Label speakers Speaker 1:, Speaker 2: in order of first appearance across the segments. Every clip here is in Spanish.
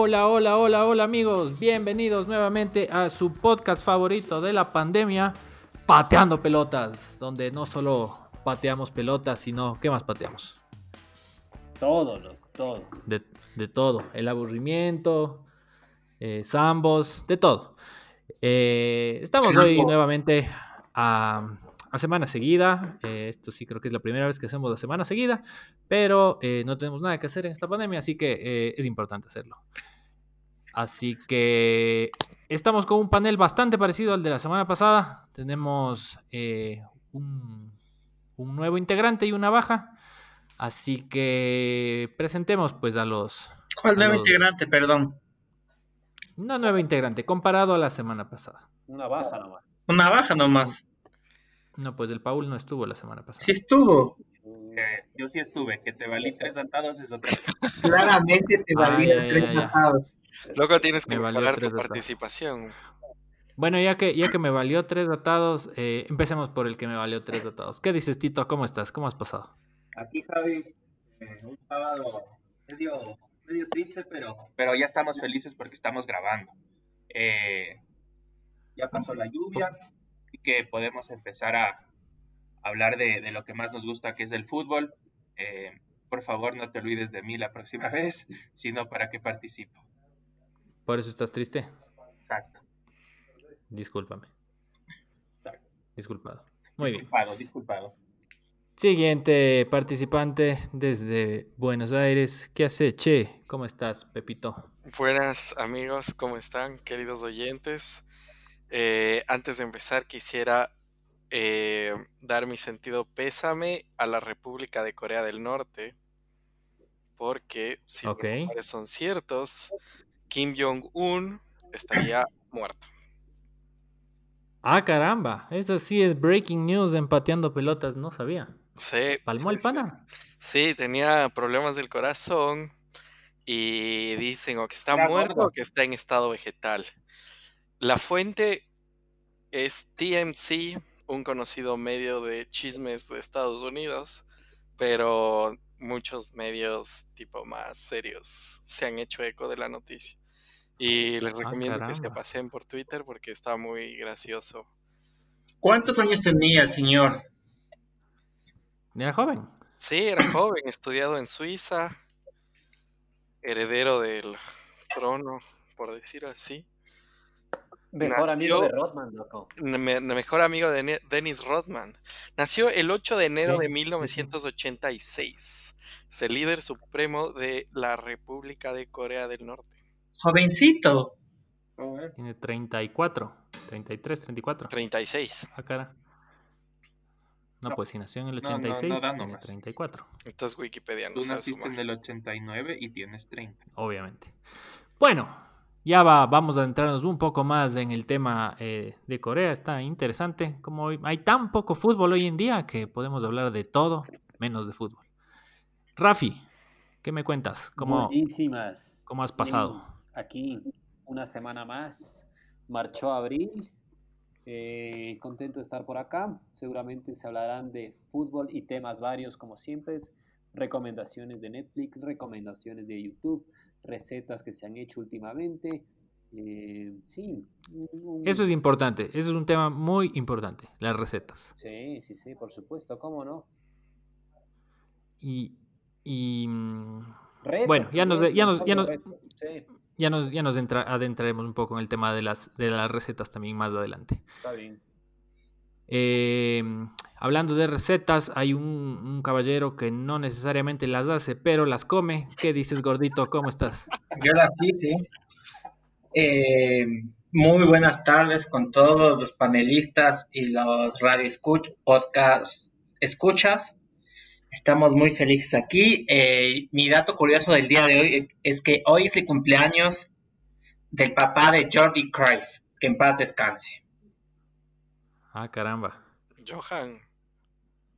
Speaker 1: Hola, hola, hola, hola amigos. Bienvenidos nuevamente a su podcast favorito de la pandemia, Pateando Pelotas, donde no solo pateamos pelotas, sino ¿qué más pateamos?
Speaker 2: Todo, loco, todo.
Speaker 1: De, de todo. El aburrimiento, eh, zambos, de todo. Eh, estamos hoy nuevamente a, a semana seguida. Eh, esto sí creo que es la primera vez que hacemos la semana seguida, pero eh, no tenemos nada que hacer en esta pandemia, así que eh, es importante hacerlo. Así que estamos con un panel bastante parecido al de la semana pasada. Tenemos eh, un, un nuevo integrante y una baja. Así que presentemos pues a los...
Speaker 3: ¿Cuál
Speaker 1: a
Speaker 3: nuevo
Speaker 1: los-
Speaker 3: integrante? Perdón.
Speaker 1: Una nueva integrante comparado a la semana pasada.
Speaker 2: Una baja nomás.
Speaker 3: Una baja nomás.
Speaker 1: No, pues el Paul no estuvo la semana pasada.
Speaker 3: Sí estuvo.
Speaker 4: Eh, yo sí estuve, que te valí tres atados es otra cosa.
Speaker 3: Claramente te
Speaker 1: ay,
Speaker 3: tres
Speaker 1: ay.
Speaker 3: atados.
Speaker 5: Luego tienes que
Speaker 1: tres
Speaker 5: tu participación.
Speaker 1: Bueno, ya que, ya que me valió tres datados, eh, empecemos por el que me valió tres datados. ¿Qué dices, Tito? ¿Cómo estás? ¿Cómo has pasado?
Speaker 4: Aquí, Javi, eh, un sábado medio, medio triste, pero, pero ya estamos felices porque estamos grabando. Eh, ya pasó la lluvia y que podemos empezar a hablar de, de lo que más nos gusta, que es el fútbol. Eh, por favor, no te olvides de mí la próxima vez, sino para que participo.
Speaker 1: ¿Por eso estás triste?
Speaker 4: Exacto.
Speaker 1: Discúlpame. Disculpado. Muy bien.
Speaker 4: disculpado, disculpado.
Speaker 1: Siguiente participante desde Buenos Aires. ¿Qué hace? Che, ¿cómo estás, Pepito?
Speaker 5: Buenas amigos, ¿cómo están, queridos oyentes? Eh, antes de empezar, quisiera eh, dar mi sentido pésame a la República de Corea del Norte, porque si
Speaker 1: Ok.
Speaker 5: los rumores son ciertos, Kim Jong-un estaría muerto.
Speaker 1: Ah, caramba. Eso sí es breaking news empateando pelotas. No sabía.
Speaker 5: Sí,
Speaker 1: ¿Palmó
Speaker 5: sí,
Speaker 1: el pana?
Speaker 5: Sí, tenía problemas del corazón y dicen o que está muerto o que está en estado vegetal. La fuente es TMC, un conocido medio de chismes de Estados Unidos, pero muchos medios tipo más serios se han hecho eco de la noticia. Y les
Speaker 1: Ah,
Speaker 5: recomiendo que se pasen por Twitter porque está muy gracioso.
Speaker 3: ¿Cuántos años tenía el señor?
Speaker 1: Era joven.
Speaker 5: Sí, era joven, estudiado en Suiza, heredero del trono, por decir así.
Speaker 2: Mejor amigo
Speaker 5: Nació-
Speaker 2: de Rodman, loco.
Speaker 5: Me- mejor amigo de Ne- Dennis Rodman. Nació el 8 de enero
Speaker 1: Sí,
Speaker 5: de
Speaker 1: sí, sí.
Speaker 5: 1986. Es el líder supremo de la República de Corea del Norte.
Speaker 3: Jovencito.
Speaker 1: Tiene 34. 33, 34.
Speaker 5: 36.
Speaker 1: Ah, cara. No,
Speaker 4: No,
Speaker 1: pues si nació en el
Speaker 4: no, no, no
Speaker 1: 86, tiene
Speaker 4: nomás.
Speaker 1: 34.
Speaker 5: Entonces Wikipedia no
Speaker 4: Tú naciste en el 89 y tienes 30.
Speaker 1: obviamente. Bueno, ya va, vamos a entrarnos un poco más en el tema eh, de Corea. Está interesante. Como hoy- hay tan poco fútbol hoy en día que podemos hablar de todo menos de fútbol. Rafi, ¿qué me cuentas? ¿Cómo,
Speaker 2: Buenísimas.
Speaker 1: cómo has pasado?
Speaker 2: Aquí, una semana más. Marchó abril. Eh, contento de estar por acá. Seguramente se hablarán de fútbol y temas varios, como siempre. Recomendaciones de Netflix, recomendaciones de YouTube, recetas que se han hecho últimamente. Eh, sí.
Speaker 1: Eso es importante. Eso es un tema muy importante, las recetas.
Speaker 2: Sí, sí, sí, por supuesto, ¿cómo no?
Speaker 1: Y, y, mm,
Speaker 2: Retos
Speaker 1: Bueno, ya nos ya nos- ya nos-
Speaker 2: retos, Sí,
Speaker 1: ya nos, ya nos entra- adentraremos un poco en el tema de las, de las recetas también más adelante.
Speaker 2: está bien.
Speaker 1: Eh, hablando de recetas, hay un, caballero que no necesariamente las hace, pero las come. ¿Qué dices, gordito? ¿Cómo estás?
Speaker 3: Yo las hice. Eh, muy buenas tardes con todos los panelistas y los radio escuch, podcast escuchas. Estamos muy felices aquí. Eh, mi dato curioso del día de hoy es que hoy es el cumpleaños del papá de Jordi Cruyff. Que en paz descanse.
Speaker 1: Ah, caramba.
Speaker 5: Johan.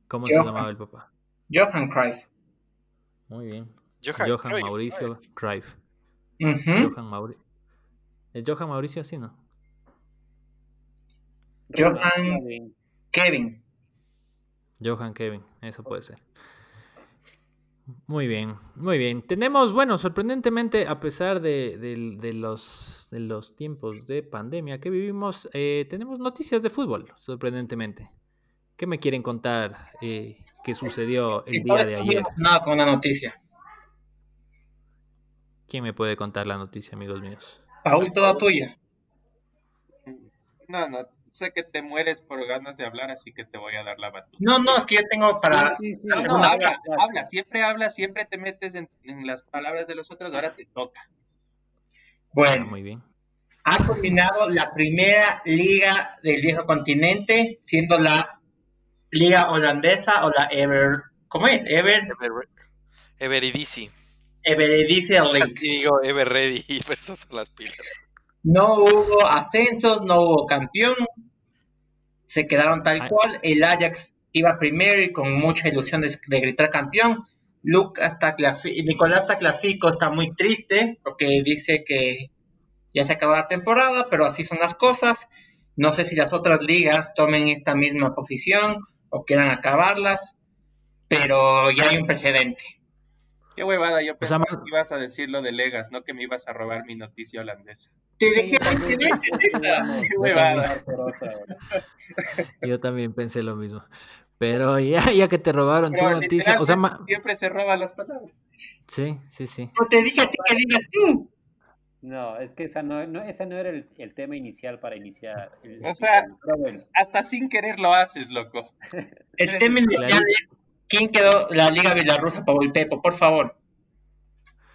Speaker 1: ¿Cómo se llamaba el papá?
Speaker 3: Johan Cruyff.
Speaker 1: Muy bien.
Speaker 5: Johan,
Speaker 1: Johan
Speaker 5: Cruyff,
Speaker 1: Mauricio
Speaker 5: Cruyff.
Speaker 1: Johan Mauricio. ¿Es Johan Mauricio? Sí, ¿no?
Speaker 3: Johan. Kevin.
Speaker 1: Johan Kevin, eso puede ser. Muy bien, muy bien. Tenemos, bueno, sorprendentemente, a pesar de, de- de los, de los tiempos de pandemia que vivimos, eh, tenemos noticias de fútbol, sorprendentemente. ¿Qué me quieren contar eh, que sucedió el día de ayer?
Speaker 3: emocionado con una noticia.
Speaker 1: ¿Quién me puede contar la noticia, amigos míos?
Speaker 3: Paul, toda tuya.
Speaker 4: No, no, sé que te mueres por ganas de hablar, así que te voy a dar la batuta.
Speaker 3: No, no, es que yo tengo para...
Speaker 2: Sí, sí, sí,
Speaker 3: la
Speaker 4: No, no, habla, habla, siempre habla, siempre te metes en, en las palabras de los otros, ahora te toca.
Speaker 1: Ah,
Speaker 3: Bueno,
Speaker 1: muy bien.
Speaker 3: ha culminado la primera liga del viejo continente, siendo la liga holandesa o la Ever... ¿Cómo es? Ever...
Speaker 5: Ever- Everidisi.
Speaker 3: Everedice
Speaker 5: Aquí
Speaker 3: League.
Speaker 5: digo Ever Ready y esas son las pilas.
Speaker 3: No hubo ascensos, no hubo campeón. Se quedaron tal cual. El Ajax iba primero y con mucha ilusión de, de gritar campeón. Lucas Taclafi- Nicolás Taclafico está muy triste porque dice que ya se acabó la temporada, pero así son las cosas. No sé si las otras ligas tomen esta misma posición o quieran acabarlas, pero ya hay un precedente.
Speaker 4: Qué huevada, yo
Speaker 1: O sea,
Speaker 4: pensaba que ibas a decir lo de Legas, no que me ibas a robar mi noticia holandesa.
Speaker 3: Te
Speaker 2: Sí,
Speaker 3: dejé
Speaker 2: también
Speaker 3: 20 veces
Speaker 2: pensé que
Speaker 3: esta.
Speaker 2: íbamos
Speaker 4: Qué huevada.
Speaker 1: Yo también pensé lo mismo. Pero ya, ya que te robaron tu noticia, o sea, ma-
Speaker 4: literalmente siempre se roba las palabras.
Speaker 1: sí, sí, sí.
Speaker 3: No te dije a ti que digas tú.
Speaker 2: No, es que esa no, no, ese no era el, el tema inicial para iniciar. el
Speaker 4: O sea. Hasta sin querer lo haces, loco.
Speaker 3: El tema inicial
Speaker 1: Claro.
Speaker 3: es quién quedó la Liga Bielorrusa para el Pepo, por favor.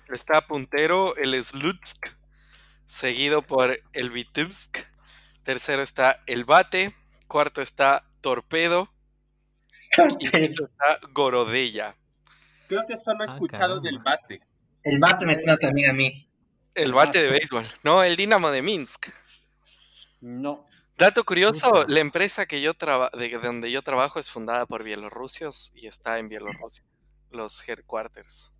Speaker 5: Está puntero el Slutsk, seguido por el Vitebsk. Tercero está el Bate. Cuarto está Torpedo. Y quinto está Gorodella.
Speaker 4: Creo que solo he
Speaker 1: Ah,
Speaker 4: escuchado del bate.
Speaker 3: El bate me suena también a mí.
Speaker 5: El bate de béisbol. No, el Dinamo de Minsk.
Speaker 2: No.
Speaker 5: Dato curioso, la empresa que yo traba- de donde yo trabajo es fundada por bielorrusios y está en Bielorrusia. Los headquarters.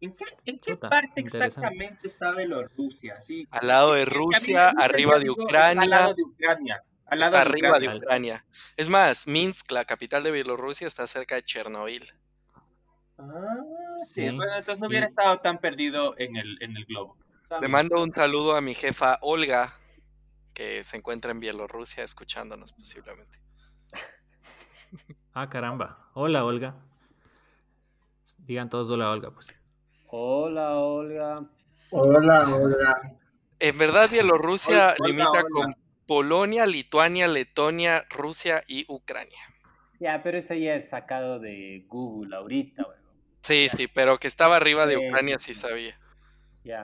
Speaker 4: ¿En qué, en qué
Speaker 1: Chuta,
Speaker 4: parte exactamente está Bielorrusia? Sí.
Speaker 5: Al lado de Rusia, arriba de Ucrania.
Speaker 4: Al lado de Ucrania. Al lado
Speaker 5: Está
Speaker 4: de
Speaker 5: arriba
Speaker 4: Ucrania.
Speaker 5: de Ucrania. Es más, Minsk, la capital de Bielorrusia, está cerca de Chernobyl.
Speaker 4: Ah,
Speaker 1: Sí.
Speaker 4: sí. Bueno, entonces no
Speaker 1: Y-
Speaker 4: hubiera estado tan perdido en el, en el globo.
Speaker 5: Le mando un saludo a mi jefa Olga, que se encuentra en Bielorrusia escuchándonos posiblemente.
Speaker 1: Ah, caramba. Hola, Olga. Digan todos hola, Olga, pues.
Speaker 2: Hola, Olga.
Speaker 3: Hola, hola.
Speaker 5: En verdad, Bielorrusia
Speaker 4: Hola,
Speaker 5: limita
Speaker 4: hola.
Speaker 5: con Polonia, Lituania, Letonia, Rusia y Ucrania.
Speaker 2: Ya, pero eso ya es sacado de Google ahorita, weón.
Speaker 5: Sí, sí, pero que estaba arriba de Ucrania
Speaker 2: sí.
Speaker 5: sabía.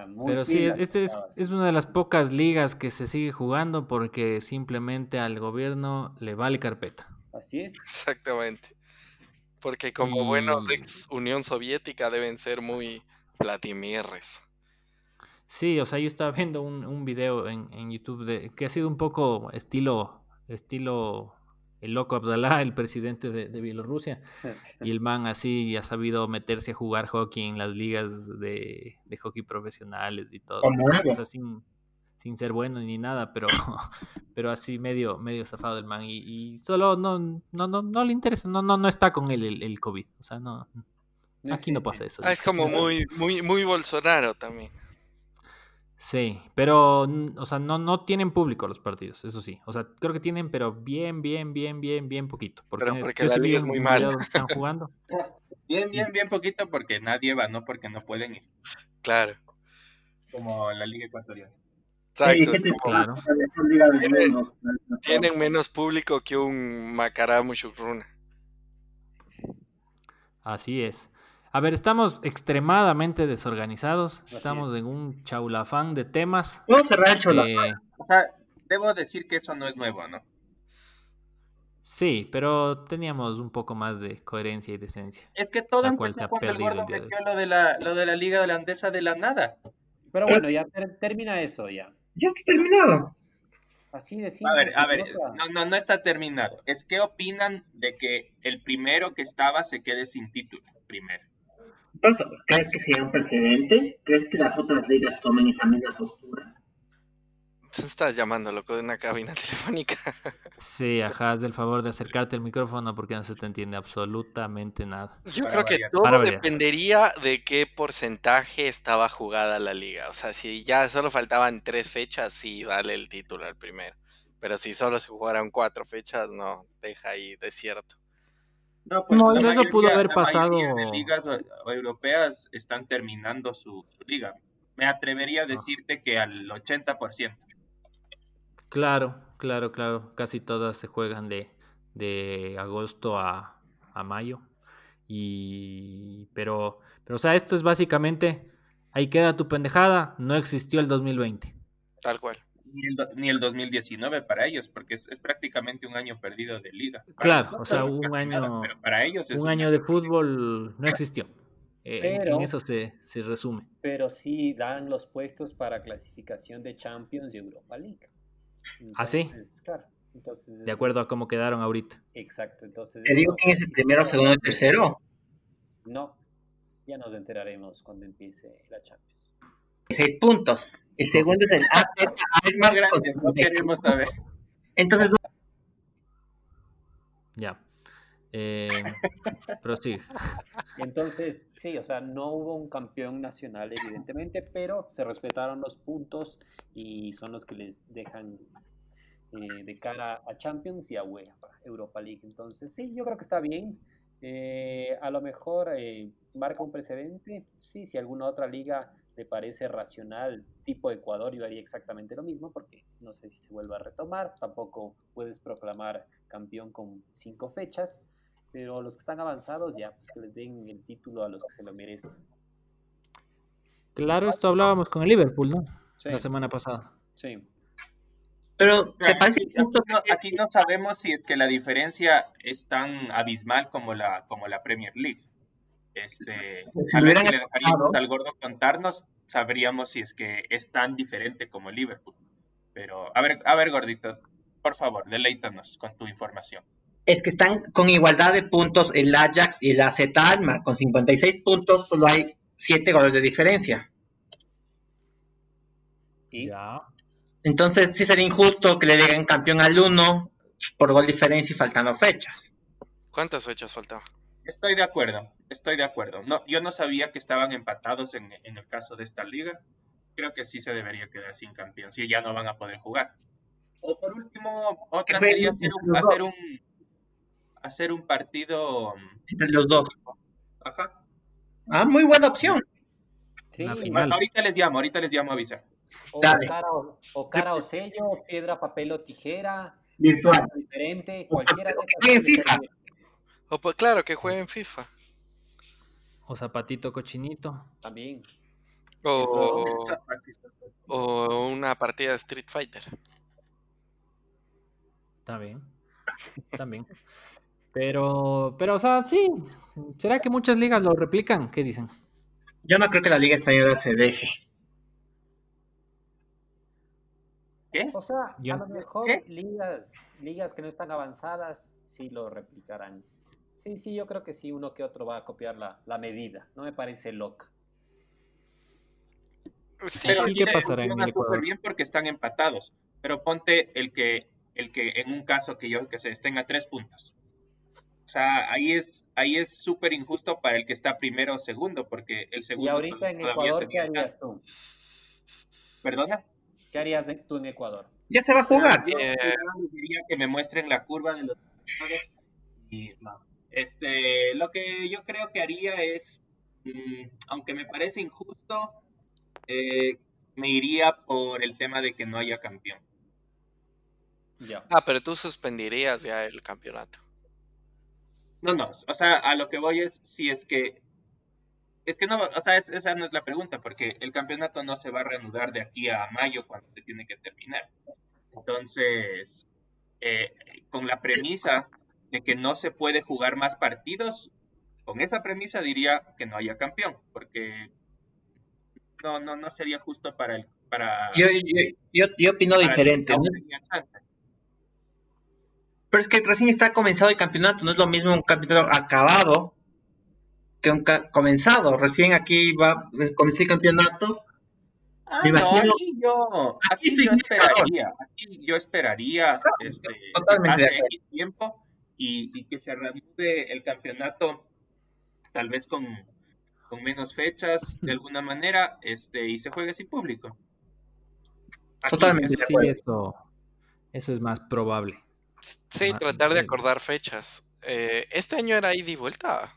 Speaker 2: Muy
Speaker 1: Pero sí, este es, es una de las pocas ligas que se sigue jugando porque simplemente al gobierno le vale carpeta.
Speaker 2: Así es.
Speaker 5: Exactamente. Porque como buenos
Speaker 1: Y-
Speaker 5: ex Unión Soviética deben ser muy Vladimirres.
Speaker 1: Sí, o sea, yo estaba viendo un, un video en, en YouTube de, que ha sido un poco estilo, estilo el loco Abdalá, el presidente de, de Bielorrusia. Y el man así ha sabido meterse a jugar hockey en las ligas de, de hockey profesionales y todo. O sea, sin, sin ser bueno ni nada, pero, pero así medio, medio zafado el man. Y, y solo no, no, no, no le interesa, no, no, no está con él el, el COVID. O sea, no, aquí no pasa eso.
Speaker 5: Ah, es como muy, muy, muy Bolsonaro también.
Speaker 1: Sí, pero, o sea, no, no tienen público los partidos, eso sí. O sea, creo que tienen, pero bien, bien, bien, bien, bien poquito. Porque,
Speaker 5: Pero porque la liga es muy
Speaker 1: donde están jugando.
Speaker 4: Bien, bien, bien poquito porque nadie va, no porque no pueden ir.
Speaker 5: Claro.
Speaker 4: Como la Liga Ecuatoriana.
Speaker 5: Exacto.
Speaker 3: ¿qué te-
Speaker 5: como
Speaker 1: Claro.
Speaker 5: Tienen menos público que un Macará Mushukruna.
Speaker 1: Así es. A ver, estamos extremadamente desorganizados.
Speaker 2: Así
Speaker 1: Estamos en un chaulafán de temas.
Speaker 3: Vamos a cerrar el.
Speaker 1: Eh,
Speaker 4: O sea, debo decir que eso no es nuevo, ¿no?
Speaker 1: sí, pero teníamos un poco más de coherencia y decencia.
Speaker 4: Es que todo empezó
Speaker 1: ha
Speaker 4: cuando el
Speaker 1: perdido
Speaker 4: gordo
Speaker 1: el
Speaker 4: metió lo de, la, lo de la Liga Holandesa de la nada.
Speaker 2: Pero bueno, ya ter- termina eso ya.
Speaker 3: Ya está terminado.
Speaker 2: Así de simple.
Speaker 4: A ver, a ver, no, no, no está terminado. Es que opinan de que el primero que estaba se quede sin título, primero.
Speaker 3: ¿Crees que sea un precedente? ¿Crees que las otras ligas tomen esa misma postura?
Speaker 5: Estás llamando, loco, de una cabina telefónica.
Speaker 1: Sí, ajá, haz el favor de acercarte al micrófono porque no se te entiende absolutamente nada.
Speaker 5: Yo
Speaker 4: Para
Speaker 5: creo que
Speaker 4: variar.
Speaker 5: todo
Speaker 1: Para variar.
Speaker 5: dependería de qué porcentaje estaba jugada la liga. O sea, si ya solo faltaban tres fechas, sí, dale el título al primero. Pero si solo se jugaran cuatro fechas, no, deja ahí desierto.
Speaker 4: No, pues
Speaker 1: No, eso
Speaker 4: mayoría-
Speaker 1: pudo haber pasado-
Speaker 4: de ligas europeas están terminando su, su liga. Me atrevería a
Speaker 1: Ah.
Speaker 4: decirte que al 80%.
Speaker 1: Claro, claro, claro. Casi todas se juegan de, de agosto a, a mayo. Y pero, pero, o sea, esto es básicamente, ahí queda tu pendejada, no existió el 2020.
Speaker 5: Tal cual.
Speaker 4: Ni el, ni el 2019 para ellos, porque es, es prácticamente un año perdido de liga. Para
Speaker 1: Claro,
Speaker 4: nosotros
Speaker 1: o sea, un año-
Speaker 4: nada, pero para ellos es
Speaker 1: Un año de fútbol no existió. Eh, en- en
Speaker 2: Pero-
Speaker 1: eso se, se resume.
Speaker 2: Pero sí dan los puestos para clasificación de Champions y Europa League.
Speaker 1: ¿Ah, sí?
Speaker 2: Entonces, Claro. Entonces,
Speaker 1: De acuerdo a cómo quedaron ahorita.
Speaker 2: Exacto. Entonces,
Speaker 3: Te digo quién es el
Speaker 2: sí
Speaker 3: primero, segundo y tercero.
Speaker 2: No. Ya nos enteraremos cuando empiece la Champions.
Speaker 3: Seis puntos. El segundo es el Alkmaar con
Speaker 4: Gracias, no
Speaker 3: 56.
Speaker 4: queremos saber.
Speaker 3: Entonces,
Speaker 1: Ya. Eh, prosigue.
Speaker 2: Entonces, sí, o sea, no hubo un campeón nacional, evidentemente, pero se respetaron los puntos y son los que les dejan eh, de cara a Champions y a UEFA, Europa League. Entonces, sí, yo creo que está bien. Eh, a lo mejor eh, marca un precedente. Sí, si alguna otra liga le parece racional, tipo Ecuador, yo haría exactamente lo mismo, porque no sé si se vuelva a retomar. Tampoco puedes proclamar campeón con cinco fechas. Pero los que están avanzados ya, pues que les den el título a los que se lo merecen.
Speaker 1: Claro, esto hablábamos con el Liverpool, ¿no?
Speaker 2: Sí,
Speaker 1: La semana pasada.
Speaker 2: sí.
Speaker 3: pero ¿te parece
Speaker 4: aquí no, aquí no sabemos si es que la diferencia es tan abismal como la, como la Premier League. Este,
Speaker 3: Si
Speaker 4: tal vez si le dejaríamos al gordo contarnos, sabríamos si es que es tan diferente como el Liverpool. Pero, a ver, a ver, gordito, por favor, deleítanos con tu información.
Speaker 3: es que están con igualdad de puntos el Ajax y el AZ Alkmaar. Con 56 puntos solo hay 7 goles de diferencia.
Speaker 2: Y
Speaker 1: Ya.
Speaker 3: Entonces sí sería injusto que le den campeón al uno por gol diferencia y faltando fechas.
Speaker 5: ¿Cuántas fechas faltaban?
Speaker 4: Estoy de acuerdo, estoy de acuerdo. No, yo no sabía que estaban empatados en, en el caso de esta liga. Creo que sí se debería quedar sin campeón, si ya no van a poder jugar. O por último, otra sería hacer un, hacer un, hacer un partido.
Speaker 3: Entre los dos.
Speaker 4: Ajá.
Speaker 3: Ah, muy buena opción.
Speaker 2: sí,
Speaker 4: Bueno, ahorita les llamo, ahorita les llamo a avisar.
Speaker 2: o
Speaker 3: Dale.
Speaker 2: cara o, o cara o sello, piedra, papel o tijera,
Speaker 3: Virtual.
Speaker 2: diferente, cualquiera de
Speaker 3: o
Speaker 5: O pues claro, que jueguen FIFA.
Speaker 1: O zapatito cochinito.
Speaker 2: También.
Speaker 5: O, o una partida de Street Fighter.
Speaker 1: Está bien. También. Pero, pero, o sea, sí. ¿Será que muchas ligas lo replican? ¿Qué dicen?
Speaker 3: Yo no creo que la Liga Española se deje.
Speaker 4: ¿Qué?
Speaker 2: O sea,
Speaker 1: Yo-
Speaker 2: a lo mejor
Speaker 4: ¿Qué?
Speaker 2: ligas, ligas que no están avanzadas sí lo replicarán. Sí, sí, yo creo que sí, uno que otro va a copiar la, la medida. No me parece loca.
Speaker 5: Sí,
Speaker 4: Pero
Speaker 1: sí, ¿qué pasará en el Ecuador?
Speaker 4: súper bien porque están empatados. Pero ponte el que, el que en un caso que yo que se estén a tres puntos. O sea, ahí es ahí es súper injusto para el que está primero o segundo, porque el
Speaker 2: Y
Speaker 4: segundo
Speaker 2: ahorita en Ecuador, ¿qué harías tú?
Speaker 4: ¿Perdona?
Speaker 2: ¿Qué harías de- tú en Ecuador?
Speaker 3: Ya se va a jugar.
Speaker 4: Yo
Speaker 5: Eh.
Speaker 4: diría que me muestren la curva de los y. Este, lo que yo creo que haría es, mm, aunque me parece injusto, eh, me iría por el tema de que no haya campeón.
Speaker 2: Ya.
Speaker 5: Ah, pero tú suspenderías ya el campeonato.
Speaker 4: No, no, o sea, a lo que voy es si es que es que no, o sea, es- esa no es la pregunta, porque el campeonato no se va a reanudar de aquí a mayo cuando se tiene que terminar. Entonces, eh, con la premisa de que no se puede jugar más partidos, con esa premisa diría que no haya campeón, porque no, no, no sería justo para el, para,
Speaker 3: Yo, yo, yo, yo opino
Speaker 4: para
Speaker 3: diferente. Pero es que recién está comenzado el campeonato. No es lo mismo un campeonato acabado que un ca- comenzado. Recién aquí va, comenzó el campeonato.
Speaker 4: Ah, no, aquí yo,
Speaker 3: Aquí
Speaker 4: aquí
Speaker 3: sí,
Speaker 4: yo esperaría, aquí yo esperaría este,
Speaker 3: acuerdo.
Speaker 4: X tiempo y, y que se reanude el campeonato, tal vez con, con menos fechas, de alguna manera, este, y se juegue sin público. Aquí,
Speaker 3: Totalmente.
Speaker 1: Sí, eso, eso es más probable.
Speaker 5: Sí, tratar de acordar fechas. Eh, este año era ida y vuelta.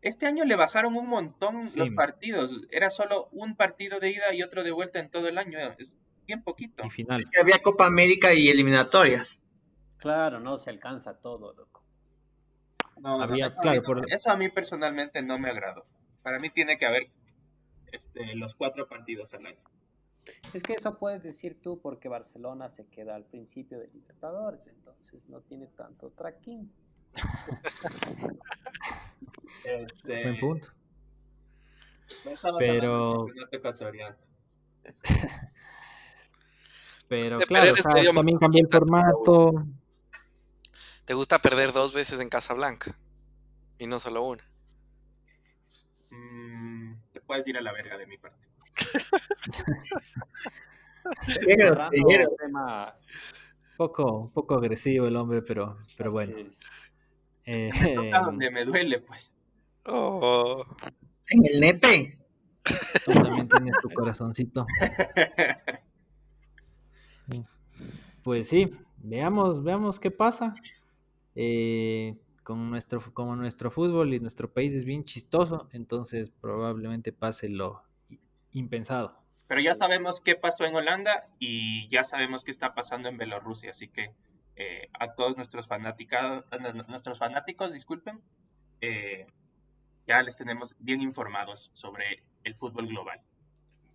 Speaker 4: Este año le bajaron un montón
Speaker 1: Sí.
Speaker 4: los partidos, era solo un partido de ida y otro de vuelta en todo el año, es bien poquito.
Speaker 1: Y final.
Speaker 3: Que Había Copa América y eliminatorias.
Speaker 2: Claro, no se alcanza todo, loco.
Speaker 4: No, no,
Speaker 1: Había-
Speaker 4: eso, a mí
Speaker 1: claro,
Speaker 4: no-
Speaker 1: por-
Speaker 4: eso a mí personalmente no me agradó. Para mí tiene que haber este, los cuatro partidos al año.
Speaker 2: Es que eso puedes decir tú porque Barcelona se queda al principio de Libertadores, entonces no tiene tanto tracking.
Speaker 4: Este,
Speaker 1: Buen punto. Pero-. Pero
Speaker 5: De
Speaker 1: claro, o sea,
Speaker 5: medio
Speaker 1: también cambió el formato.
Speaker 5: ¿Te gusta perder dos veces en Casablanca? Y no solo una.
Speaker 4: Mm, te puedes ir a la verga de mi parte.
Speaker 2: Tema,
Speaker 1: Poco, un poco agresivo el hombre, pero, pero
Speaker 2: así
Speaker 1: bueno.
Speaker 2: es.
Speaker 1: Eh,
Speaker 4: Me toca donde me duele, pues.
Speaker 5: Oh.
Speaker 3: En el nepe.
Speaker 1: tú también tienes tu corazoncito. Pues sí, veamos, veamos qué pasa. Eh, con nuestro, como nuestro fútbol y nuestro país es bien chistoso, entonces probablemente pase lo impensado.
Speaker 4: Pero ya sabemos qué pasó en Holanda y ya sabemos qué está pasando en Bielorrusia, así que eh, a todos nuestros fanáticos, nuestros fanáticos, disculpen, eh, ya les tenemos bien informados sobre el fútbol global.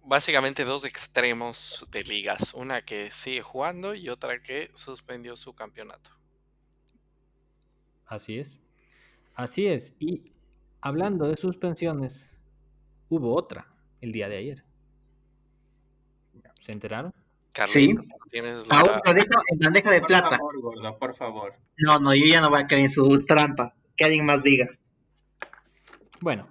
Speaker 5: Básicamente dos extremos de ligas. Una que sigue jugando y otra que suspendió su campeonato.
Speaker 1: Así es. Así es. Y hablando de suspensiones, hubo otra el día de ayer. ¿Se enteraron?
Speaker 5: Carlito, tienes la...
Speaker 3: Aún lo dejo en bandeja de
Speaker 4: Por
Speaker 3: plata.
Speaker 4: favor, gordo, por favor.
Speaker 3: No, no, yo ya no voy a caer en su trampa. Que alguien más diga.
Speaker 1: Bueno,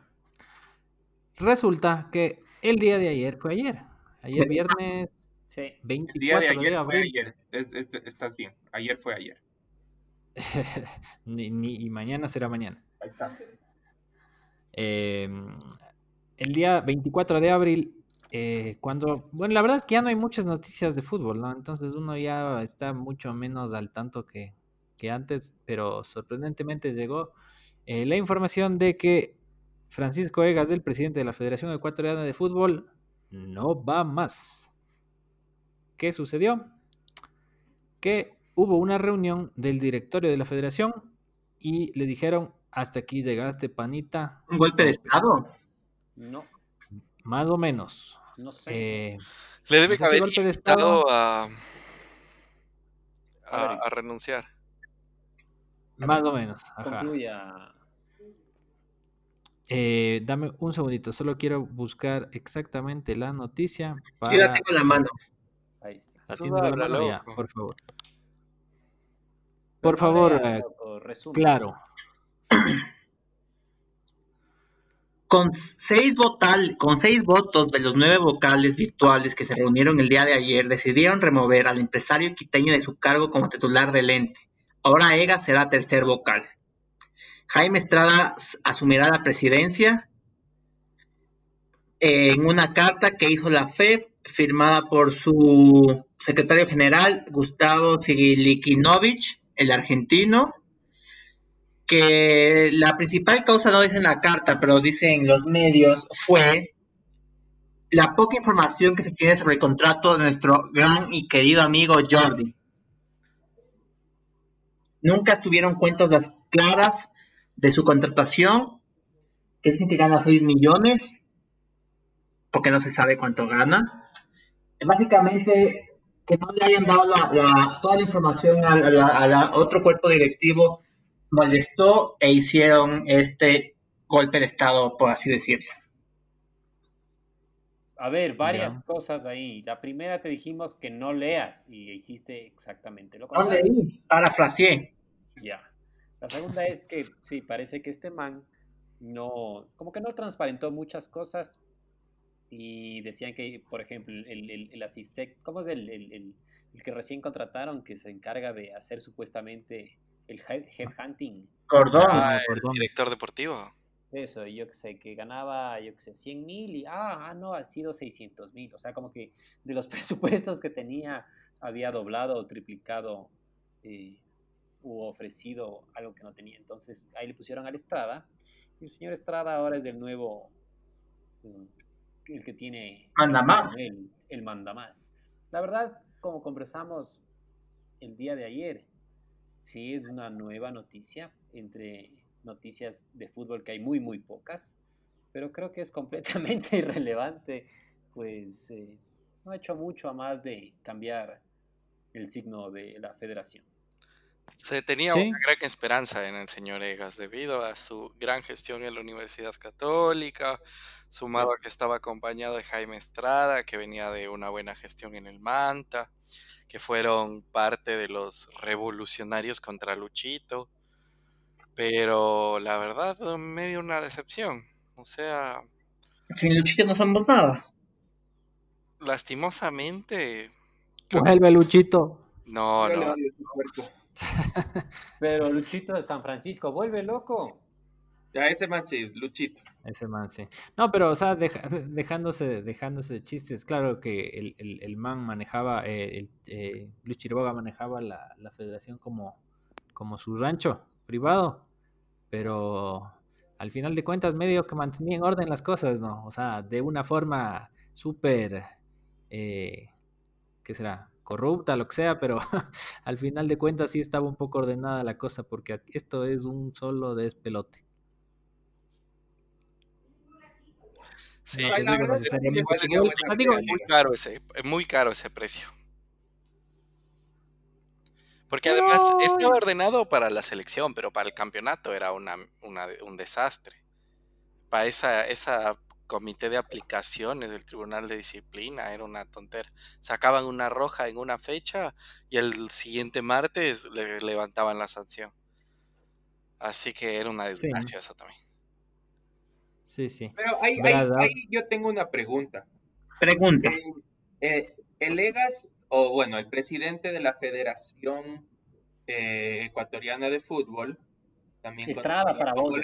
Speaker 1: resulta que el día de ayer fue ayer. Ayer viernes
Speaker 2: Sí,
Speaker 4: El
Speaker 1: 24
Speaker 4: día de ayer fue
Speaker 1: abril.
Speaker 4: ayer. Es- es- estás bien. Ayer fue ayer.
Speaker 1: Ni- ni- y mañana será mañana. Eh, el día 24 de abril, eh, cuando, bueno, la verdad es que ya no hay muchas noticias de fútbol, ¿no? Entonces uno ya está mucho menos al tanto que, que antes, pero sorprendentemente llegó eh, la información de que Francisco Egas, el presidente de la Federación Ecuatoriana de Fútbol, no va más. ¿Qué sucedió? Que hubo una reunión del directorio de la federación y le dijeron, hasta aquí llegaste, panita.
Speaker 3: Un golpe de
Speaker 1: tope".
Speaker 3: estado.
Speaker 2: no,
Speaker 1: Más o menos.
Speaker 2: no sé.
Speaker 1: Eh,
Speaker 5: Le debe
Speaker 1: pues ese
Speaker 5: haber
Speaker 1: golpe de
Speaker 5: invitado a,
Speaker 2: A
Speaker 5: a,
Speaker 2: ver.
Speaker 5: a renunciar.
Speaker 1: más o menos. Ajá. Eh, dame un segundito, solo quiero buscar exactamente la noticia para...
Speaker 3: Yo la tengo en la mano.
Speaker 2: Ahí está.
Speaker 1: ¿La la mano? Ya, por favor. Por favor, eh, claro.
Speaker 3: Con seis, votal, con seis votos de los nueve vocales virtuales que se reunieron el día de ayer, decidieron remover al empresario quiteño de su cargo como titular del ente. Ahora Ega será tercer vocal. Jaime Estrada asumirá la presidencia en una carta que hizo la FEF, firmada por su secretario general, Gustavo Sigilikinovich, el argentino, que la principal causa no dice en la carta, pero dicen los medios, fue la poca información que se tiene sobre el contrato de nuestro gran y querido amigo Jordi. Nunca tuvieron cuentas claras de su contratación, que dicen que gana 6 millones, porque no se sabe cuánto gana. Básicamente, que no le hayan dado la- la- toda la información a, a la- a la otro cuerpo directivo molestó e hicieron este golpe de estado, por así decirlo.
Speaker 2: A ver, varias cosas ahí. La primera te dijimos que no leas y hiciste exactamente lo
Speaker 3: No
Speaker 2: contrario.
Speaker 3: leí, parafraseé.
Speaker 2: Ya. La segunda es que sí, parece que este man no, como que no transparentó muchas cosas y decían que, por ejemplo, el, el, el asistente, ¿cómo es el, el, que recién contrataron que se encarga de hacer supuestamente el headhunting?
Speaker 3: Cordón.
Speaker 5: Ah, el director deportivo.
Speaker 2: Eso, yo que sé, que ganaba, yo que sé, 100 mil y, ah, ah, no, ha sido 600 mil. O sea, como que de los presupuestos que tenía había doblado o triplicado eh, u ofrecido algo que no tenía. Entonces ahí le pusieron al Estrada. Y el señor Estrada ahora es el nuevo, mm, el que tiene...
Speaker 3: Manda más.
Speaker 2: El, el manda más. La verdad, como conversamos el día de ayer, sí es una nueva noticia entre noticias de fútbol que hay muy, muy pocas, pero creo que es completamente irrelevante, pues eh, no ha hecho mucho a más de cambiar el signo de la federación.
Speaker 5: Se tenía una gran esperanza en el señor Egas debido a su gran gestión en la Universidad Católica, sumado a que estaba acompañado de Jaime Estrada, que venía de una buena gestión en el Manta, que fueron parte de los revolucionarios contra Luchito. Pero la verdad, medio una decepción. O sea.
Speaker 3: Sin Luchito no somos nada.
Speaker 5: Lastimosamente.
Speaker 1: Vuelve Luchito.
Speaker 5: No, no.
Speaker 2: Pero Luchito de San Francisco, vuelve loco.
Speaker 4: Ya ese man sí, Luchito.
Speaker 1: Ese man sí. No, pero o sea, dejándose, dejándose de chistes, claro que el, el, el man manejaba, eh, el, eh, manejaba la, la, federación como, como su rancho privado pero al final de cuentas medio que mantenía en orden las cosas, ¿no? O sea, de una forma súper, eh, ¿qué será? Corrupta, lo que sea, pero al final de cuentas sí estaba un poco ordenada la cosa porque esto es un solo despelote.
Speaker 5: Sí, muy caro ese, muy caro ese precio. Porque además estaba ordenado para la selección, pero para el campeonato era una, un desastre. Para esa, esa comité de aplicaciones del Tribunal de Disciplina era una tontera. Sacaban una roja en una fecha y el siguiente martes le levantaban la sanción. Así que era una desgracia eso también.
Speaker 1: Sí, sí.
Speaker 4: Pero ahí, ahí, yo tengo una pregunta.
Speaker 3: Pregunta.
Speaker 4: Eh, eh, el EGAS o bueno, el presidente de la Federación eh, Ecuatoriana de Fútbol, también
Speaker 2: Estrada para vos,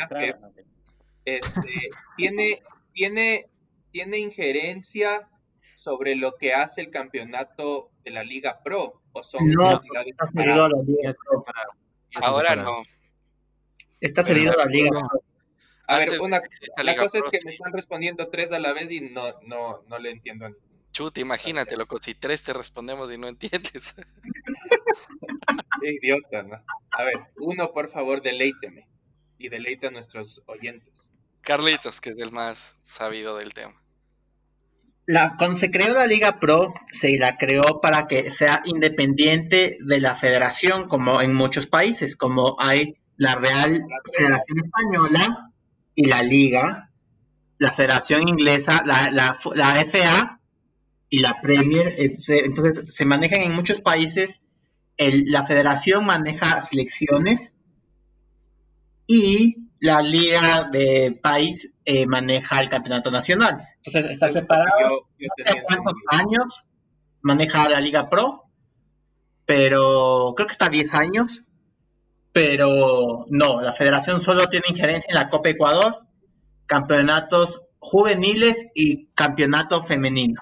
Speaker 4: este, tiene, tiene, tiene injerencia sobre lo que hace el campeonato de la Liga Pro o son
Speaker 3: no, está cedido a la Liga Pro.
Speaker 5: Ahora no.
Speaker 3: Está cedido a la Liga
Speaker 4: Pro. A ver, una, la cosa es que me están respondiendo tres a la vez y no, no, no le entiendo.
Speaker 5: Chute, imagínate, loco, si tres te respondemos y no entiendes.
Speaker 4: Qué idiota, ¿no? A ver, uno, por favor, deleíteme. Y deleite a nuestros oyentes.
Speaker 5: Carlitos, que es el más sabido del tema.
Speaker 3: La, cuando se creó la Liga Pro, se la creó para que sea independiente de la federación, como en muchos países, como hay la Real Federación Española y la Liga, la Federación Inglesa, la, la, la FA y la Premier. entonces, se manejan en muchos países. la federación maneja selecciones y la liga de país eh, maneja el campeonato nacional. Entonces, está separado. cuántos años maneja la Liga Pro? Pero creo que está 10 años. Pero no, la federación solo tiene injerencia en la Copa Ecuador, campeonatos juveniles y campeonato femenino.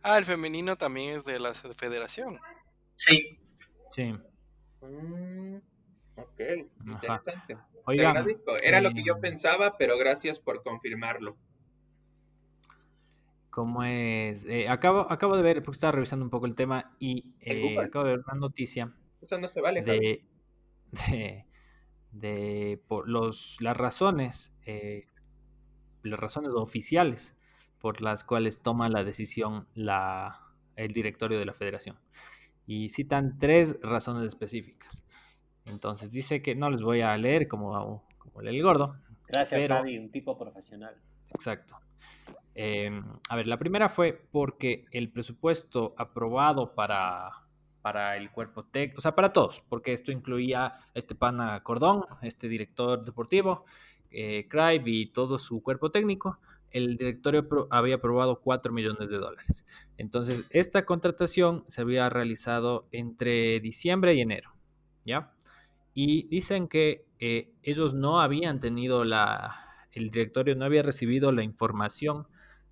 Speaker 5: Ah, el femenino también es de la federación.
Speaker 3: Sí.
Speaker 1: Sí.
Speaker 4: Mm, ok, interesante. Era lo que yo eh, pensaba, pero gracias por confirmarlo.
Speaker 1: ¿Cómo es? Eh, acabo, acabo de ver, porque estaba revisando un poco el tema y eh, acabo de ver una noticia.
Speaker 4: Eso no se vale.
Speaker 1: De, de, de, por los, las razones, las razones oficiales por las cuales toma la decisión la, el directorio de la federación. Y citan tres razones específicas. Entonces dice que no les voy a leer como, como el gordo.
Speaker 2: Gracias, pero... un tipo profesional.
Speaker 1: Exacto. Em, a ver, la primera fue porque el presupuesto aprobado para, para el cuerpo técnico, o sea, para todos, porque esto incluía a este pana Cordón, este director deportivo, eh, y todo su cuerpo técnico, el directorio había aprobado 4 millones de dólares. Entonces, esta contratación se había realizado entre diciembre y enero, ¿ya? Y dicen que eh, ellos no habían tenido la, el directorio no había recibido la información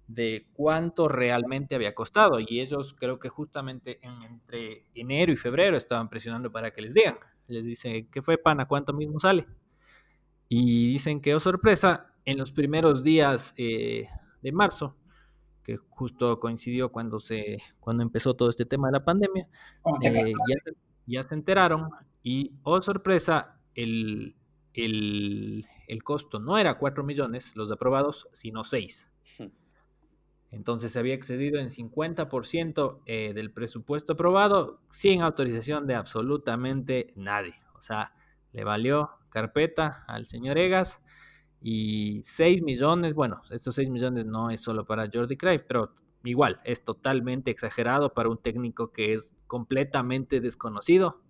Speaker 1: de cuánto realmente había costado y ellos creo que justamente entre enero y febrero estaban presionando para que les digan. Les dicen, ¿qué fue pana? ¿Cuánto mismo sale? Y dicen que, oh sorpresa, en los primeros días eh, de marzo, que justo coincidió cuando, se, cuando empezó todo este tema de la pandemia, eh, ya, se enteraron y, oh sorpresa, el, el, el costo no era 4 millones los aprobados, sino 6. Entonces se había excedido en 50% eh, del presupuesto aprobado sin autorización de absolutamente nadie. O sea, le valió carpeta al señor Egas y 6 millones, bueno, estos 6 millones no es solo para Jordi Cruyff, pero igual es totalmente exagerado para un técnico que es completamente desconocido,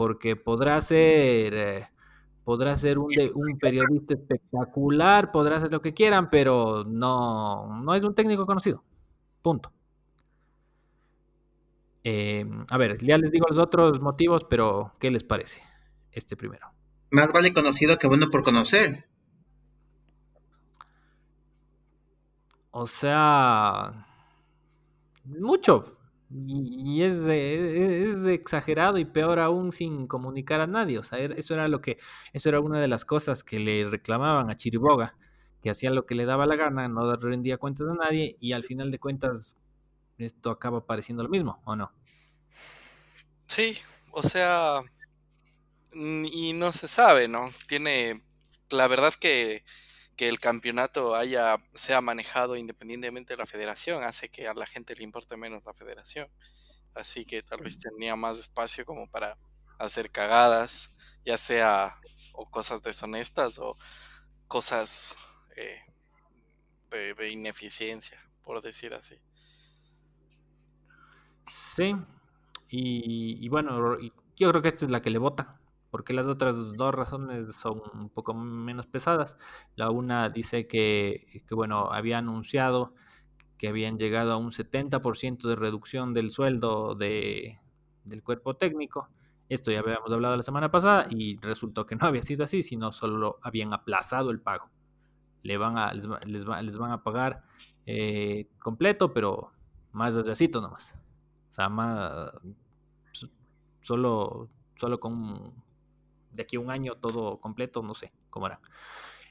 Speaker 1: porque podrá ser... Eh, podrá ser un, un periodista espectacular, podrá hacer lo que quieran, pero no, no es un técnico conocido. Punto. Em, a ver, ya les digo los otros motivos, pero ¿qué les parece? Este primero.
Speaker 3: Más vale conocido que bueno por conocer.
Speaker 1: O sea, mucho. Y, es, es, exagerado y peor aún sin comunicar a nadie. O sea, eso era lo que, eso era una de las cosas que le reclamaban a Chiriboga, que hacía lo que le daba la gana, no rendía cuentas a nadie, y al final de cuentas esto acaba pareciendo lo mismo, ¿o no?
Speaker 5: Sí, o sea, y no se sabe, ¿no? Tiene, la verdad que que el campeonato haya sea manejado independientemente de la federación hace que a la gente le importe menos la federación. Así que tal vez tenía más espacio como para hacer cagadas, ya sea o cosas deshonestas o cosas eh, de, ineficiencia, por decir así.
Speaker 1: Sí, y, y, bueno, yo creo que esta es la que le vota porque las otras dos razones son un poco menos pesadas. La una dice que, bueno, había anunciado que habían llegado a un 70% de reducción del sueldo de, del cuerpo técnico. Esto ya habíamos hablado la semana pasada y resultó que no había sido así, sino solo habían aplazado el pago. Le van a, les, les, van a pagar eh, completo, pero más desgraciado nomás. O sea, más, solo, solo con de aquí a un año todo completo, no sé cómo hará.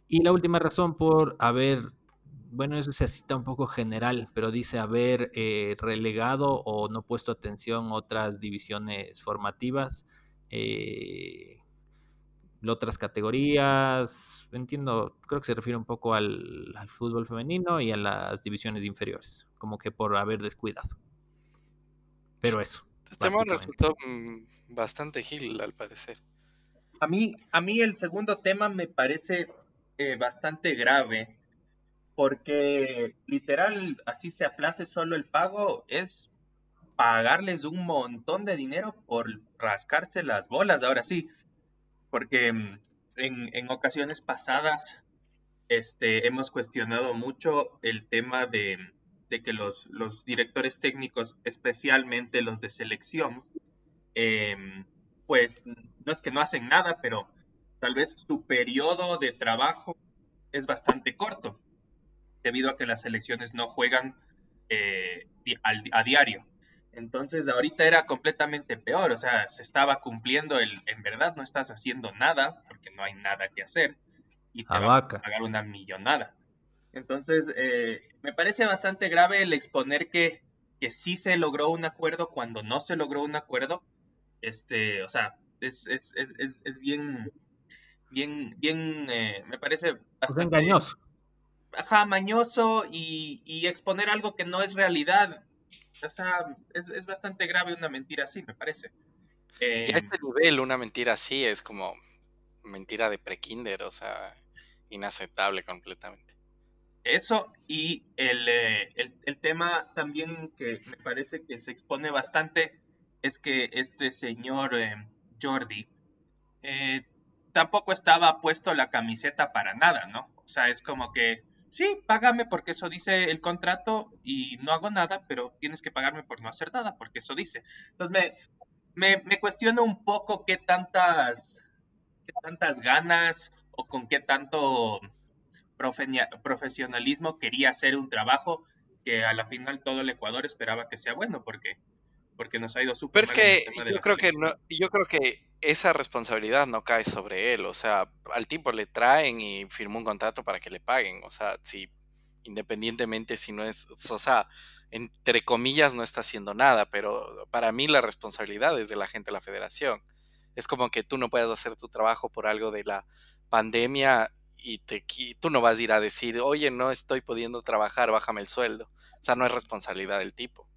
Speaker 1: Y la última razón por haber, bueno, eso se cita un poco general, pero dice haber eh, relegado o no puesto atención otras divisiones formativas, eh, otras categorías, entiendo, creo que se refiere un poco al, fútbol femenino y a las divisiones inferiores, como que por haber descuidado. Pero eso.
Speaker 5: Este tema resultó mm, bastante gil, al parecer.
Speaker 4: A mí, a mí el segundo tema me parece eh, bastante grave, porque literal, así se aplace solo el pago, es pagarles un montón de dinero por rascarse las bolas, ahora sí, porque mm, en, ocasiones pasadas este, hemos cuestionado mucho el tema de, que los, los, directores técnicos, especialmente los de selección, em, pues no es que no hacen nada, pero tal vez su periodo de trabajo es bastante corto, debido a que las selecciones no juegan eh, a diario. Entonces ahorita era completamente peor, o sea, se estaba cumpliendo el, en verdad no estás haciendo nada, porque no hay nada que hacer, y te vas a pagar una millonada. Entonces, eh, me parece bastante grave el exponer que, que sí se logró un acuerdo cuando no se logró un acuerdo, este, o sea, es, es, es, es bien, bien, bien, eh, me parece
Speaker 1: bastante... engañoso.
Speaker 4: Ajá, mañoso y, y, exponer algo que no es realidad. O sea, es, es bastante grave una mentira así, me parece.
Speaker 5: Eh, a este nivel, una mentira así es como mentira de prekinder, o sea, inaceptable completamente.
Speaker 4: Eso y el, eh, el, el, tema también que me parece que se expone bastante es que este señor eh, Jordi eh, tampoco estaba puesto la camiseta para nada, ¿no? O sea, es como que, sí, págame porque eso dice el contrato y no hago nada, pero tienes que pagarme por no hacer nada porque eso dice. Entonces me, me, cuestiono un poco qué tantas, qué tantas ganas o con qué tanto profesionalismo quería hacer un trabajo que a la final todo el Ecuador esperaba que sea bueno, porque, porque nos ha ido súper
Speaker 5: Pero es que yo creo que, no, yo creo que esa responsabilidad no cae sobre él, o sea, al tipo le traen y firmó un contrato para que le paguen, o sea, si independientemente si no es, o sea, entre comillas no está haciendo nada, pero para mí la responsabilidad es de la gente de la federación. Es como que tú no puedes hacer tu trabajo por algo de la pandemia y te, tú no vas a ir a decir, oye, no estoy pudiendo trabajar, bájame el sueldo. O sea, no es responsabilidad del tipo.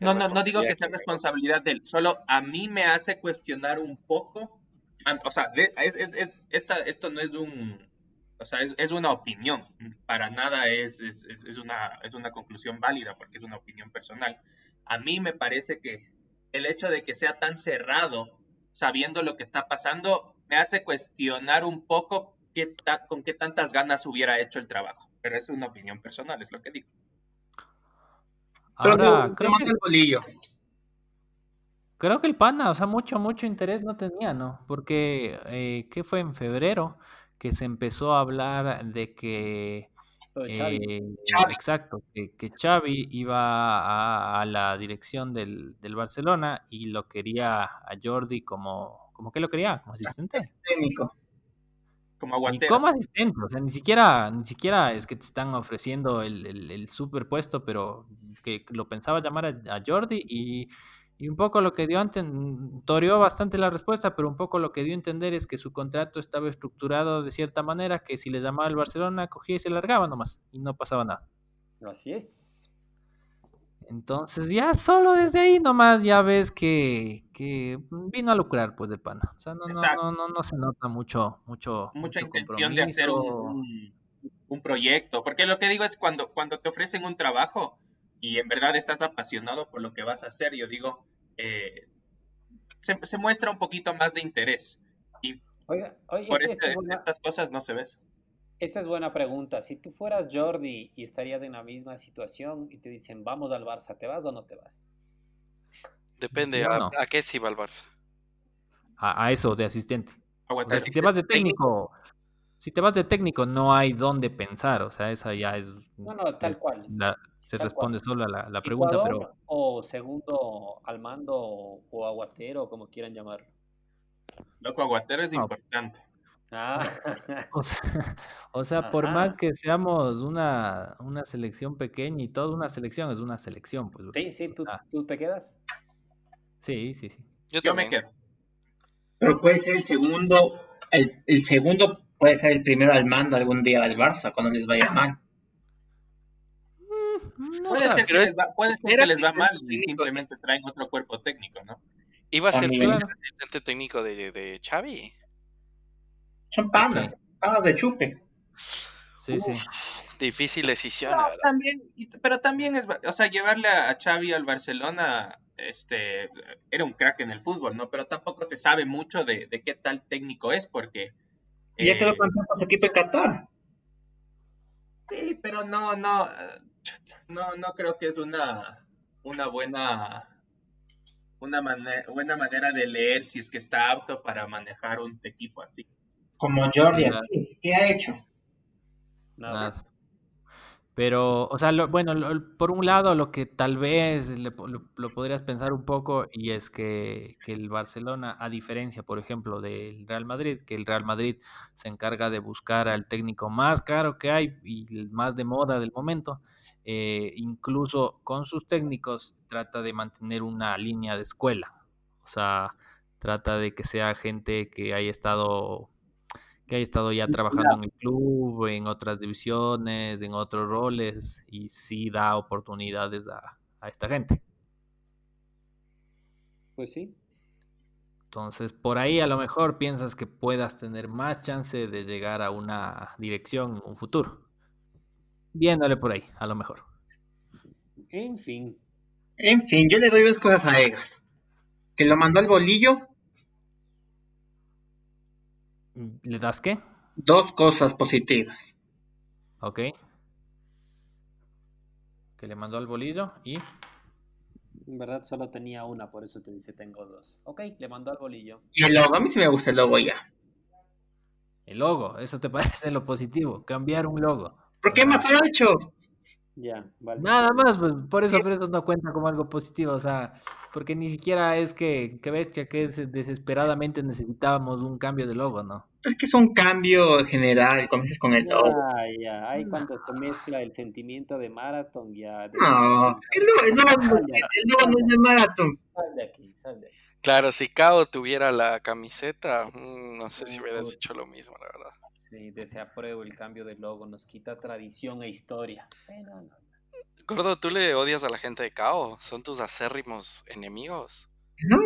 Speaker 4: No, no, no digo que sea responsabilidad de él, solo a mí me hace cuestionar un poco, o sea, es, es, es, esta, esto no es un, o sea, es, una opinión, para nada es, es, una, es una conclusión válida porque es una opinión personal. A mí me parece que el hecho de que sea tan cerrado, sabiendo lo que está pasando, me hace cuestionar un poco con qué tantas ganas hubiera hecho el trabajo. Pero es una opinión personal, es lo que digo.
Speaker 1: Ahora, creo que, el bolillo. creo que el pana, o sea, mucho, mucho interés no tenía, ¿no? Porque, eh, ¿qué fue en febrero? Que se empezó a hablar de que... Eh, exacto, que, que, Xavi iba a, la dirección del, del, Barcelona y lo quería a Jordi como, ¿cómo que lo quería? Como asistente. Técnico como aguantero. como asistente, o sea, ni siquiera, ni siquiera es que te están ofreciendo el, el, el superpuesto, pero que lo pensaba llamar a, Jordi y, y, un poco lo que dio antes, toreó bastante la respuesta, pero un poco lo que dio a entender es que su contrato estaba estructurado de cierta manera que si le llamaba al Barcelona, cogía y se largaba nomás y no pasaba nada.
Speaker 2: Así es.
Speaker 1: Entonces ya solo desde ahí nomás ya ves que, vino a lucrar pues de pana. O sea, no, no, no, no, se nota mucho, mucho.
Speaker 4: Mucha intención de hacer un, proyecto. Porque lo que digo es cuando, cuando te ofrecen un trabajo y en verdad estás apasionado por lo que vas a hacer, yo digo, eh, se, muestra un poquito más de interés. Y por este, estas cosas no se ve.
Speaker 2: Esta es buena pregunta. Si tú fueras Jordi y estarías en la misma situación y te dicen, vamos al Barça, ¿te vas o no te vas?
Speaker 5: Depende, a, qué si va al Barça?
Speaker 1: A, eso, de asistente. si te vas de técnico, si te vas de técnico, no hay dónde pensar. O sea, esa ya es.
Speaker 2: No, no, tal cual.
Speaker 1: se responde solo a la, pregunta, pero.
Speaker 2: O segundo al mando o aguatero, como quieran llamarlo.
Speaker 4: Loco, aguatero es importante.
Speaker 2: Ah.
Speaker 1: O sea, por más que seamos una, una, selección pequeña y toda una selección es una selección. Pues,
Speaker 2: sí, sí, ¿tú, ¿tú te quedas?
Speaker 1: Sí, sí, sí.
Speaker 4: Yo, me quedo.
Speaker 3: Pero puede ser el segundo, el, el, segundo puede ser el primero al mando algún día del Barça, cuando les vaya mal.
Speaker 4: Mm, puede, ser que les va, puede ser que les va mal y simplemente traen otro cuerpo técnico, ¿no?
Speaker 5: Iba a ser el asistente técnico de, de Xavi.
Speaker 3: Son panas, panas de chupe.
Speaker 1: Sí, sí.
Speaker 5: Difícil decisión.
Speaker 4: también, pero también es, o sea, llevarle a Xavi al Barcelona, este, era un crack en el fútbol, ¿no? Pero tampoco se sabe mucho de, qué tal técnico es, porque...
Speaker 3: ya quedó eh, campeón con su equipo en Qatar.
Speaker 4: Sí, pero no, no, no, no creo que es una, una buena una buena manera de leer si es que está apto para manejar un equipo así.
Speaker 3: Como Jordi, ¿qué ha hecho?
Speaker 1: Nada. Pero, o sea, bueno, por un lado, lo que tal vez lo, podrías pensar un poco, y es que, que, el Barcelona, a diferencia, por ejemplo, del Real Madrid, que el Real Madrid se encarga de buscar al técnico más caro que hay y el más de moda del momento, eh, incluso con sus técnicos trata de mantener una línea de escuela. O sea, trata de que sea gente que haya estado que haya estado ya trabajando en el club, en otras divisiones, en otros roles, y sí da oportunidades a, esta gente.
Speaker 2: Pues sí.
Speaker 1: Entonces, por ahí a lo mejor piensas que puedas tener más chance de llegar a una dirección en un futuro. Viéndole por ahí, a lo mejor.
Speaker 2: En fin.
Speaker 3: En fin, yo le doy dos cosas a Egas. Que lo mandó al bolillo
Speaker 1: ¿Le das qué?
Speaker 3: Dos cosas positivas.
Speaker 1: Ok. Que le mandó al bolillo y...
Speaker 2: En verdad solo tenía una, por eso te dice tengo dos. Ok, le mandó al bolillo.
Speaker 3: Y el logo, a mí sí me gusta el logo ya.
Speaker 1: El logo, eso te parece lo positivo, cambiar un logo.
Speaker 3: ¿Por qué más ha hecho?
Speaker 2: Ya, vale.
Speaker 1: Nada más, pues por eso, por eso no cuenta como algo positivo, o sea, porque ni siquiera es que, que bestia, que es- desesperadamente necesitábamos un cambio de logo, ¿no?
Speaker 3: Es que es un cambio general, comienzas con el logo.
Speaker 2: Ya, ya. Ahí cuando se mezcla el sentimiento de Marathon, ya. de-
Speaker 3: No, el logo, el logo no- el logo no es de maratón.
Speaker 2: Sal de aquí, sal de aquí.
Speaker 5: Claro, si Kao tuviera la camiseta, mm, no sé si hubieras hecho lo mismo, la verdad.
Speaker 2: Sí, desapruebo el cambio de logo, nos quita tradición e historia. Sí, no, no.
Speaker 5: Gordo, ¿tú le odias a la gente de Kao? ¿Son tus acérrimos enemigos?
Speaker 3: ¿No?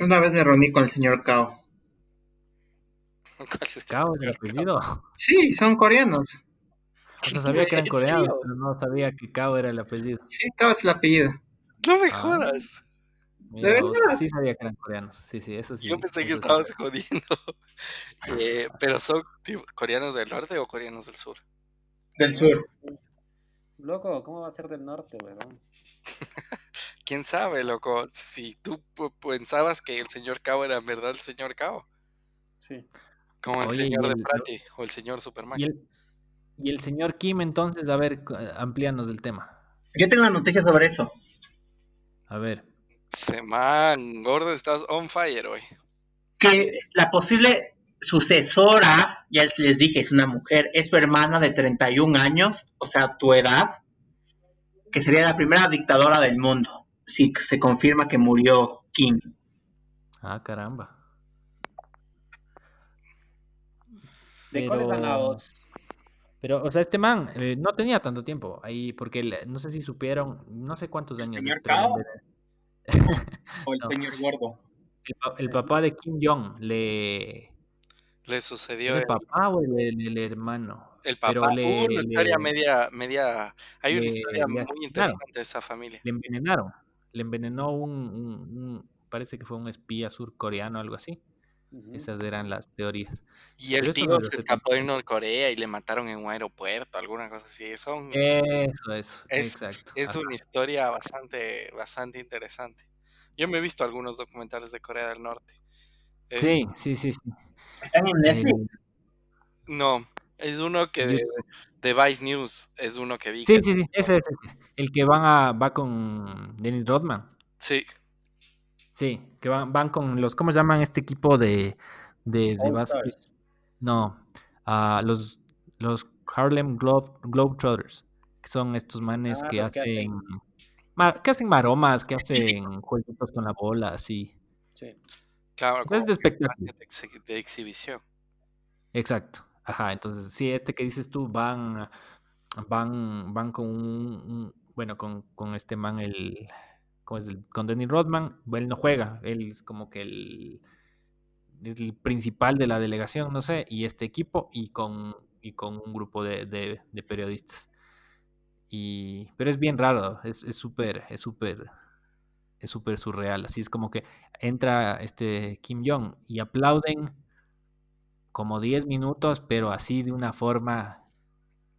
Speaker 3: Una vez me reuní con el señor Kao.
Speaker 5: ¿Cuál es el
Speaker 1: Cao es el
Speaker 5: Kao?
Speaker 1: apellido.
Speaker 3: Sí, son coreanos.
Speaker 1: O sea, sabía que eran
Speaker 5: ¿En
Speaker 1: coreanos, pero no sabía que Cao era el apellido.
Speaker 3: Sí, Kao es el apellido.
Speaker 5: No me
Speaker 1: Ah.
Speaker 5: jodas.
Speaker 1: Sí sabía que eran coreanos. Sí, sí, eso sí.
Speaker 5: Yo pensé que
Speaker 1: sí.
Speaker 5: estabas jodiendo. Eh, ¿Pero son tipo, coreanos del norte o coreanos del sur?
Speaker 3: Del sur.
Speaker 2: Loco, ¿cómo va a ser del norte, weón?
Speaker 5: ¿Quién sabe, loco? Si tú pensabas que el señor Kao era en verdad el señor Kao.
Speaker 2: Sí.
Speaker 5: Como el
Speaker 1: Oye,
Speaker 5: señor de
Speaker 1: el-
Speaker 5: Prati o el señor Superman.
Speaker 1: Y el, y el señor Kim, entonces, a ver, amplíanos del tema.
Speaker 3: Yo tengo una noticia sobre eso.
Speaker 1: A ver.
Speaker 5: Semán, gordo, estás on fire hoy.
Speaker 3: Que la posible sucesora, ya les dije, es una mujer, es su hermana de 31 años, o sea, tu edad, que sería la primera dictadora del mundo, si se confirma que murió Kim.
Speaker 1: Ah, caramba.
Speaker 2: ¿De
Speaker 1: Pero-
Speaker 2: ganados?
Speaker 1: Pero, o sea, este man eh, no tenía tanto tiempo ahí, porque no sé si supieron, no sé cuántos
Speaker 4: ¿El
Speaker 1: años.
Speaker 4: señor Cao? O el
Speaker 1: No.
Speaker 4: señor gordo.
Speaker 1: El, pa- el papá de Kim Jong le.
Speaker 5: Le sucedió
Speaker 1: ¿El
Speaker 5: el,
Speaker 1: papá o el, el- el hermano?
Speaker 5: el
Speaker 1: pero
Speaker 5: papá.
Speaker 1: le-
Speaker 5: Hubo una historia
Speaker 1: le-
Speaker 5: media, media. Hay una
Speaker 1: le-
Speaker 5: historia
Speaker 1: le
Speaker 5: muy interesante de esa familia.
Speaker 1: Le envenenaron. Le envenenó un, un- un- Parece que fue un espía surcoreano, algo así. Esas eran las teorías.
Speaker 5: Y el
Speaker 1: Pero
Speaker 5: tío se escapó de Norcorea y le mataron en un aeropuerto, alguna cosa así. Son,
Speaker 1: Eso, eso.
Speaker 5: es,
Speaker 1: exacto.
Speaker 5: es
Speaker 1: ajá.
Speaker 5: una historia bastante, bastante interesante. Yo me he visto algunos documentales de Corea del Norte. Es-
Speaker 1: Sí, sí, sí. sí.
Speaker 3: ¿Están en
Speaker 1: Eh,
Speaker 3: Netflix?
Speaker 5: No, es uno que de, Vice News, es uno que vi.
Speaker 1: Sí,
Speaker 5: que-
Speaker 1: sí, sí. Ese es ese. el que van a, va con Dennis Rodman.
Speaker 5: sí,
Speaker 1: Sí, que van, van con los, ¿cómo llaman este equipo de, de, de básquet? No, ah, los, los Harlem Globe, Globetrotters, que son estos manes
Speaker 2: Ah,
Speaker 1: que
Speaker 2: hacen-
Speaker 1: mar- que hacen maromas, que hacen jueguitos con la bola, así.
Speaker 2: Sí.
Speaker 5: claro,
Speaker 1: Es
Speaker 5: como
Speaker 1: de espectáculo.
Speaker 5: de exhibición.
Speaker 1: Exacto. Ajá, entonces sí, este que dices tú van, van, van con un, un- bueno, con, con este man, el, ¿cómo es el- con Dennis Rodman, él no juega, él es como que el, es el principal de la delegación, no sé, y este equipo y con, y con un grupo de, de- periodistas. Y, pero es bien raro, es es súper, es súper, es súper surreal, así es como que entra este Kim Jong y aplauden como 10 minutos, pero así de una forma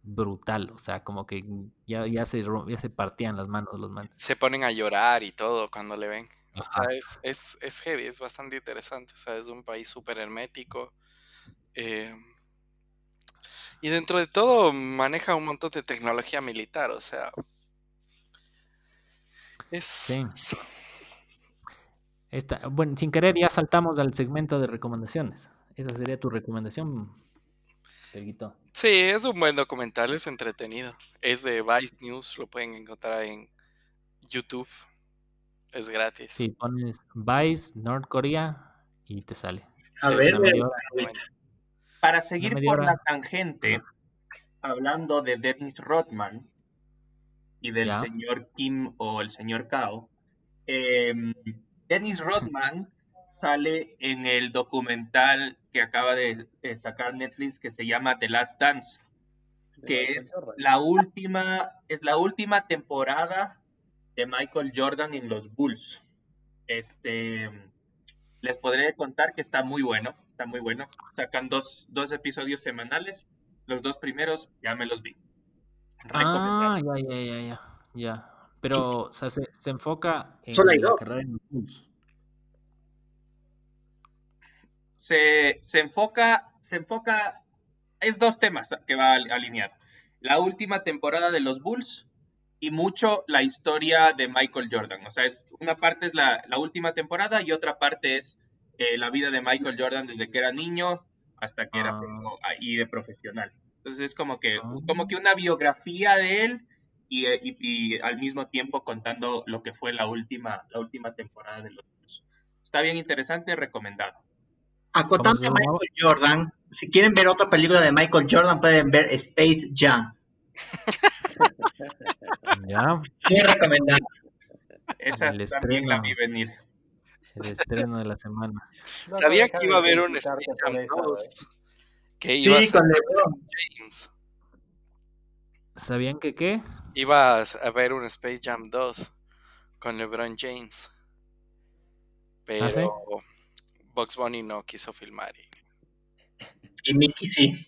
Speaker 1: brutal, o sea, como que ya, ya, se, ya se partían las manos los manos.
Speaker 5: Se ponen a llorar y todo cuando le ven. O
Speaker 1: Ajá.
Speaker 5: sea, es, es, es heavy, es bastante interesante. O sea, es un país súper hermético. eh, y dentro de todo maneja un montón de tecnología militar. O sea, es...
Speaker 1: Sí. Esta, bueno, sin querer ya saltamos al segmento de recomendaciones. Esa sería tu recomendación,
Speaker 5: Sí, es un buen documental, es entretenido. Es de Vice News, lo pueden encontrar en YouTube. Es gratis.
Speaker 1: Sí, pones Vice, Norcorea y te sale.
Speaker 3: A
Speaker 5: Sí,
Speaker 3: ver,
Speaker 4: Para seguir por
Speaker 1: hora.
Speaker 4: la tangente, hablando de Dennis Rodman y del
Speaker 1: Ya.
Speaker 4: señor Kim o el señor Kao, em, Dennis Rodman sale en el documental que acaba de, de sacar Netflix que se llama The Last Dance, que es la última, es la última temporada de Michael Jordan en los Bulls. Este, les podré contar que está muy bueno, está muy bueno. Sacan dos, dos episodios semanales. Los dos primeros ya me los vi.
Speaker 1: Ah, ya, ya, ya, ya, ya. Pero, o sea, se, se enfoca en la carrera en los Bulls.
Speaker 4: Se, se enfoca, se enfoca, es dos temas que va al- alineado. La última temporada de los Bulls y mucho la historia de Michael Jordan. O sea, es, una parte es la, la última temporada y otra parte es eh, la vida de Michael Jordan desde que era niño hasta que era
Speaker 1: Ah.
Speaker 4: pro- y de profesional. Entonces es como que,
Speaker 1: Ah.
Speaker 4: como que una biografía de él y, eh, y- y al mismo tiempo contando lo que fue la última, la última temporada de los Bulls. Está bien interesante, recomendado.
Speaker 3: Acotando a? Michael Jordan, si quieren ver otra película de Michael Jordan, pueden ver Space Jam.
Speaker 1: Ya,
Speaker 3: Muy recomendada.
Speaker 4: Esa
Speaker 1: El
Speaker 4: también la
Speaker 1: estreno.
Speaker 4: vi venir.
Speaker 1: el estreno de la semana.
Speaker 2: No
Speaker 5: Sabía que iba a haber un Space Jam
Speaker 2: eso,
Speaker 5: 2.
Speaker 2: ¿eh?
Speaker 5: Que iba
Speaker 3: Sí, con LeBron.
Speaker 5: James.
Speaker 1: ¿Sabían que qué?
Speaker 5: Iba a haber un Space Jam 2 con LeBron James. Pero
Speaker 1: ¿Ah, sí?
Speaker 5: Bugs Bunny no quiso filmar. Y,
Speaker 3: Y Mickey sí.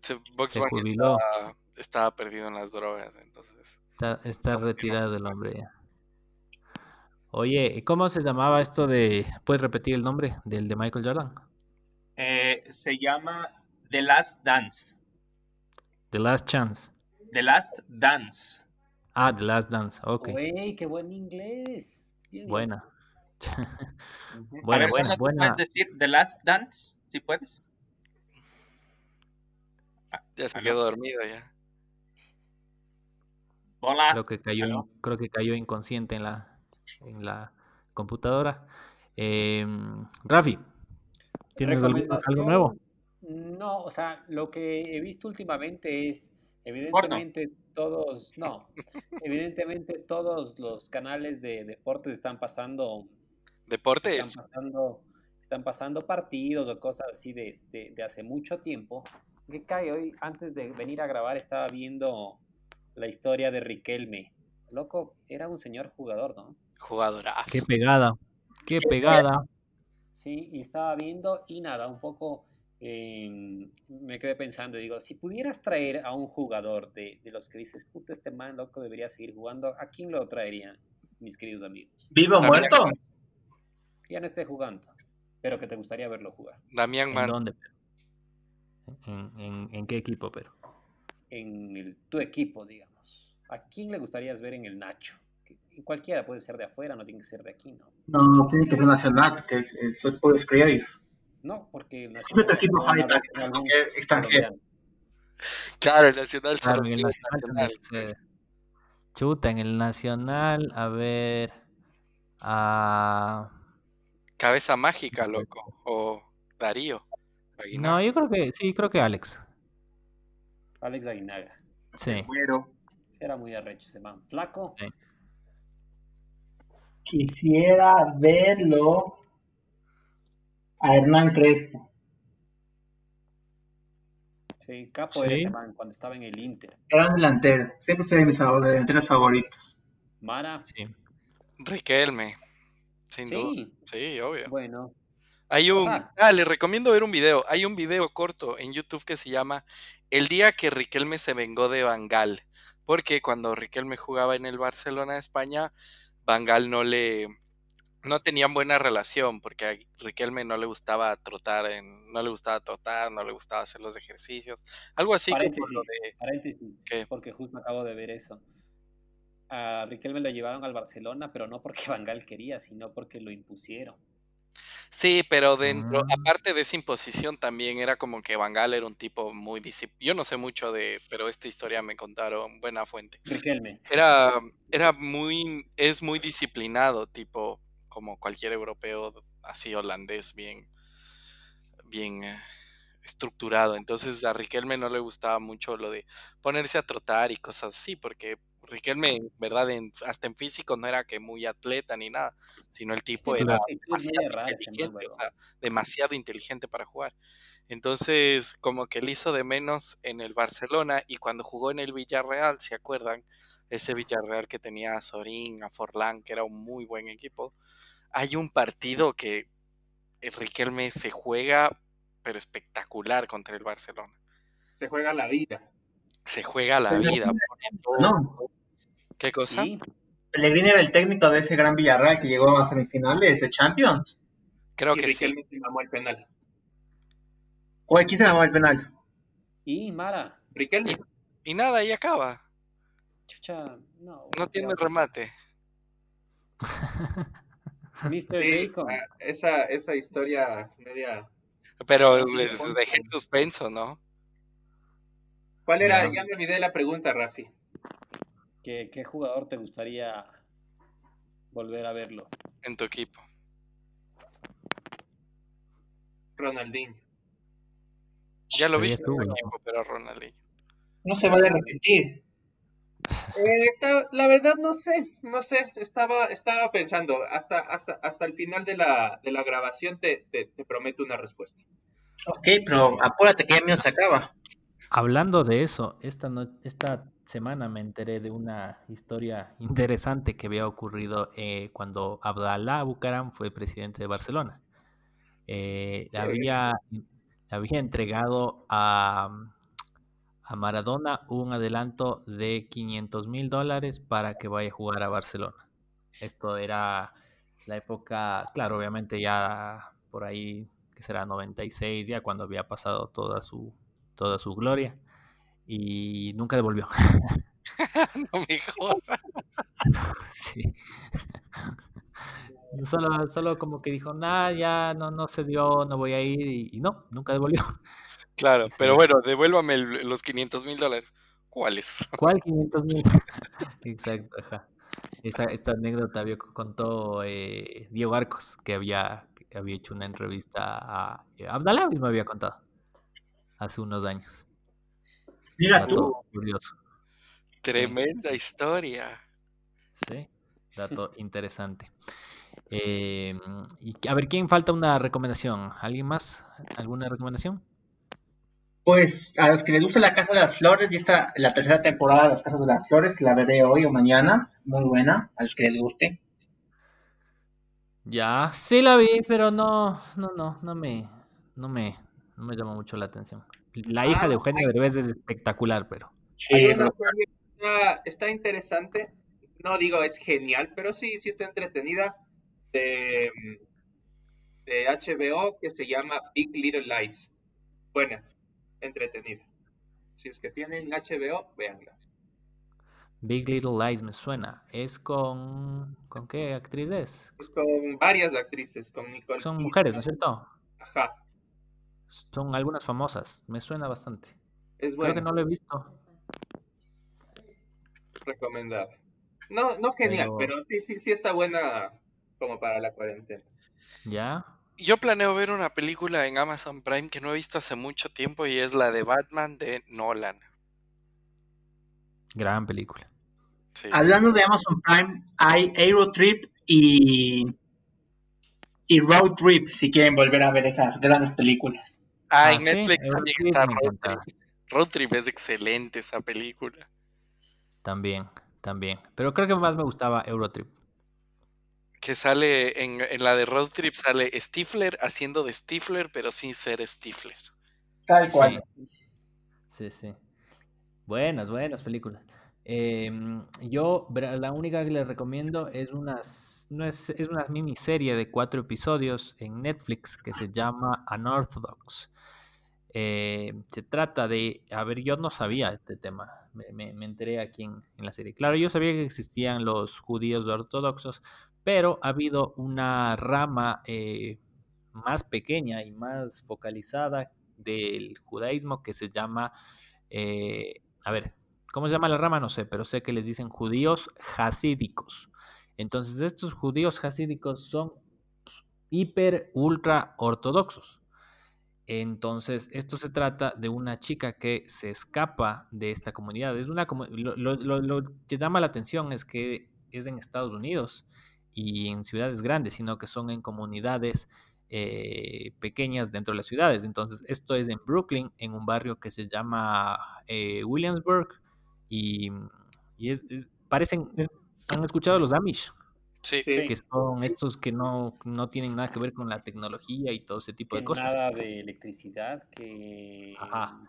Speaker 5: se- Bugs
Speaker 1: Se
Speaker 5: Bunny
Speaker 1: jubiló.
Speaker 5: estaba, estaba perdido en las drogas. Entonces,
Speaker 1: Está, está retirado el hombre ya. Oye, ¿y cómo se llamaba esto de... ¿Puedes repetir el nombre del de Michael Jordan?
Speaker 4: Eh, se llama The Last Dance.
Speaker 1: The Last Chance.
Speaker 4: The Last Dance.
Speaker 1: Ah, The Last Dance. Ok,
Speaker 2: Güey, qué buen inglés. Bien.
Speaker 1: buena. Buena,
Speaker 4: ver,
Speaker 1: buena,
Speaker 4: Carlos, ¿tú
Speaker 1: buena.
Speaker 4: puedes decir The Last Dance? ¿Sí puedes?
Speaker 5: ya se
Speaker 4: Aló.
Speaker 5: quedó dormido ya.
Speaker 4: Hola.
Speaker 1: Creo que cayó, creo que cayó inconsciente en la, en la computadora. Em, Rafi, ¿tienes algo, nuevo?
Speaker 2: No, o sea, lo que he visto últimamente es, evidentemente todos, no, evidentemente todos los canales de deportes están pasando,
Speaker 5: Deportes.
Speaker 2: están pasando, están pasando partidos o cosas así de, de, de hace mucho tiempo. Que cae hoy, antes de venir a grabar, estaba viendo la historia de Riquelme. Loco, era un señor jugador, ¿no?
Speaker 5: Jugadorazo.
Speaker 1: Qué pegada, qué pegada.
Speaker 2: Sí, y estaba viendo y nada, un poco eh, me quedé pensando, digo, si pudieras traer a un jugador de, de los que dices, puta, este man loco debería seguir jugando, ¿a quién lo traerían, mis queridos amigos?
Speaker 3: ¿Vivo o muerto?
Speaker 2: Ya no esté jugando, pero que te gustaría verlo jugar.
Speaker 5: Damián
Speaker 1: ¿En
Speaker 5: Man.
Speaker 1: dónde? ¿En, en, en qué equipo, pero?
Speaker 2: En el- tu equipo, digamos. ¿A quién le gustaría ver en el Nacho? Que- Cualquiera puede ser de afuera, no tiene que ser de aquí, ¿no?
Speaker 3: No, tiene que ser nacional, porque es, es, son puros criollos.
Speaker 2: No, porque el
Speaker 3: Es otro equipo es extranjero.
Speaker 5: Claro, el Nacional
Speaker 1: Claro, en el Nacional
Speaker 5: Nacional,
Speaker 1: que Chuta, en el Nacional, a ver. A.
Speaker 5: Cabeza mágica, loco. O Darío. Aguinaga.
Speaker 1: No, yo creo que. Sí, creo que Alex.
Speaker 2: Alex Aguinaga.
Speaker 1: Sí.
Speaker 2: Era muy arrecho ese man. Flaco.
Speaker 1: Sí.
Speaker 3: Quisiera verlo a Hernán Crespo.
Speaker 2: Sí, capo era
Speaker 1: Sí.
Speaker 2: ese man cuando estaba en el Inter.
Speaker 3: Gran delantero. Siempre fue de mis delanteros favoritos.
Speaker 2: Mara.
Speaker 1: Sí.
Speaker 5: Riquelme. Sin duda.
Speaker 2: Sí,
Speaker 5: obvio.
Speaker 2: bueno.
Speaker 5: Hay un. Ah, les recomiendo ver un video. Hay un video corto en YouTube que se llama El día que Riquelme se vengó de Bangal. Porque cuando Riquelme jugaba en el Barcelona de España, Bangal no le. No tenían buena relación porque a Riquelme no le gustaba trotar, en, no le gustaba trotar, no le gustaba hacer los ejercicios, algo así como
Speaker 2: Paréntesis,
Speaker 5: lo de
Speaker 2: paréntesis,
Speaker 5: ¿Qué?
Speaker 2: porque justo acabo de ver eso. A Riquelme lo llevaron al Barcelona, pero no porque Bangal quería, sino porque lo impusieron.
Speaker 5: Sí, pero dentro,
Speaker 1: Ah.
Speaker 5: aparte de esa imposición también era como que Bangal era un tipo muy disciplinado. Yo no sé mucho de, pero esta historia me contaron, buena fuente.
Speaker 2: Riquelme.
Speaker 5: Era, era muy, es muy disciplinado, tipo como cualquier europeo así holandés, bien, bien eh, estructurado. Entonces a Riquelme no le gustaba mucho lo de ponerse a trotar y cosas así, porque Riquelme, verdad, en- hasta en físico no era que muy atleta ni nada, sino el tipo era demasiado
Speaker 2: rara
Speaker 5: inteligente, o
Speaker 2: huevón.
Speaker 5: sea, demasiado inteligente para jugar. Entonces, como que le hizo de menos en el Barcelona y cuando jugó en el Villarreal, ¿se acuerdan? Ese Villarreal que tenía a Sorín, a Forlán, que era un muy buen equipo. Hay un partido que Riquelme se juega, pero espectacular contra el Barcelona.
Speaker 4: Se juega la vida.
Speaker 5: Se juega la vida.
Speaker 3: No,
Speaker 5: ¿Qué cosa?
Speaker 2: Sí,
Speaker 3: Pellegrini era el técnico de ese gran Villarreal que llegó a semifinales de Champions.
Speaker 5: Creo
Speaker 4: y
Speaker 5: que sí.
Speaker 4: Riquelme se mamó el penal.
Speaker 3: ¿O quién se llamó el penal?
Speaker 2: y Mara,
Speaker 4: Riquelme.
Speaker 5: Y nada, ahí acaba.
Speaker 2: chucha, no.
Speaker 5: No tiene remate.
Speaker 2: Mr.
Speaker 4: Sí,
Speaker 2: Bacon.
Speaker 4: ah, esa, esa historia media.
Speaker 5: Pero
Speaker 4: Sí,
Speaker 5: les dejé en suspenso, ¿no?
Speaker 4: ¿Cuál era?
Speaker 1: Ya.
Speaker 4: Ya me olvidé la pregunta, Rafi.
Speaker 2: ¿Qué, ¿Qué jugador te gustaría volver a verlo?
Speaker 5: En tu equipo.
Speaker 4: Ronaldinho.
Speaker 5: Ya lo viste en tu equipo, pero Ronaldinho.
Speaker 3: No se vale repetir.
Speaker 4: Eh, está- la verdad no sé, no sé, estaba, estaba pensando, hasta, hasta, hasta el final de la, de la grabación te, te, te prometo una respuesta.
Speaker 3: Ok, pero apúrate que ya mío se acaba.
Speaker 1: Hablando de eso, esta, no- esta semana me enteré de una historia interesante que había ocurrido eh, cuando Abdalá Bucaram fue presidente de Barcelona. Eh, le
Speaker 4: Ok.
Speaker 1: había, le había entregado a, a Maradona un adelanto de 500 mil dólares para que vaya a jugar a Barcelona. Esto era la época, claro, obviamente ya por ahí, que será 96, ya cuando había pasado toda su, toda su gloria. Y nunca devolvió.
Speaker 5: no me jodas.
Speaker 1: Sí. Solo, solo como que dijo, nada, ya no, no se dio, no voy a ir. Y, y no, nunca devolvió.
Speaker 5: Claro,
Speaker 1: Sí.
Speaker 5: pero bueno, devuélvame el- los 500 mil dólares. ¿Cuáles?
Speaker 1: ¿Cuál 500 mil? Exacto, ajá. Esa, esta anécdota había contó eh, Diego Arcos, que había, que había hecho una entrevista a eh, Abdalá mismo había contado hace unos años.
Speaker 3: Mira tú,
Speaker 1: Dato curioso,
Speaker 5: Tremenda historia.
Speaker 1: sí, dato interesante. Eh, y a ver, ¿quién falta una recomendación? ¿Alguien más? ¿Alguna recomendación?
Speaker 3: pues a los que les gusta la Casa de las Flores, y está la tercera temporada de las Casas de las Flores, que la veré hoy o mañana, muy buena, a los que les guste.
Speaker 1: Ya, sí la vi, pero no, no, no, no me, no me, no me llamó mucho la atención. La hija
Speaker 4: Ah,
Speaker 1: de Eugenio Derbez es espectacular, pero
Speaker 3: Sí,
Speaker 4: está, está interesante, no digo es genial, pero sí, sí está entretenida, de, de HBO que se llama Big Little Lies. Buena, entretenida. Si es que tienen HBO, véanla.
Speaker 1: Big Little Lies me suena. Es con, ¿con qué actriz es?
Speaker 4: Es con varias actrices, con Nicole
Speaker 1: Son
Speaker 4: Kidman.
Speaker 1: mujeres, ¿no es cierto?
Speaker 4: Ajá,
Speaker 1: Son algunas famosas. Me suena bastante.
Speaker 4: es
Speaker 1: Creo que no lo he visto.
Speaker 4: recomendada. No, no genial,
Speaker 1: Pero-
Speaker 4: pero sí, sí, sí está buena como para la cuarentena.
Speaker 1: ¿Ya?
Speaker 5: Yo planeo ver una película en Amazon Prime que no he visto hace mucho tiempo y es la de Batman de Nolan.
Speaker 1: Gran película.
Speaker 5: Sí.
Speaker 3: Hablando de Amazon Prime, hay Aerotrip y, y Road Trip, si quieren volver a ver esas grandes películas.
Speaker 5: Ah,
Speaker 1: Ah,
Speaker 5: en
Speaker 1: sí,
Speaker 5: Netflix también está Road. Trip. Road Trip es excelente esa película.
Speaker 1: También, también. Pero creo que más me gustaba Eurotrip.
Speaker 5: Que sale en, en la de Road Trip sale Stifler haciendo de Stifler, pero sin ser Stifler.
Speaker 3: Tal cual.
Speaker 1: Sí, sí. Buenas, buenas películas. Em, yo, la única que les recomiendo es unas, no es, una miniserie de cuatro episodios en Netflix que se llama Unorthodox. Eh, se trata de, a ver, yo no sabía este tema, me, me- enteré aquí en, en la serie. Claro, yo sabía que existían los judíos ortodoxos, pero ha habido una rama eh, más pequeña y más focalizada del judaísmo que se llama, eh, a ver, ¿cómo se llama la rama? No sé, pero sé que les dicen judíos hasídicos. Entonces, estos judíos hasídicos son hiper, ultra ortodoxos. Entonces, esto se trata de una chica que se escapa de esta comunidad. Es lo, que llama la atención es que es en Estados Unidos y en ciudades grandes, sino que son en comunidades eh, pequeñas dentro de las ciudades. Entonces, esto es en Brooklyn, en un barrio que se llama eh, Williamsburg y, es, parecen, ¿han escuchado los Amish?
Speaker 5: Sí,
Speaker 2: Sí.
Speaker 1: que son estos que no, no tienen nada que ver con la tecnología y todo ese tipo
Speaker 2: Que
Speaker 1: de cosas.
Speaker 2: nada de electricidad, que...
Speaker 1: Ajá.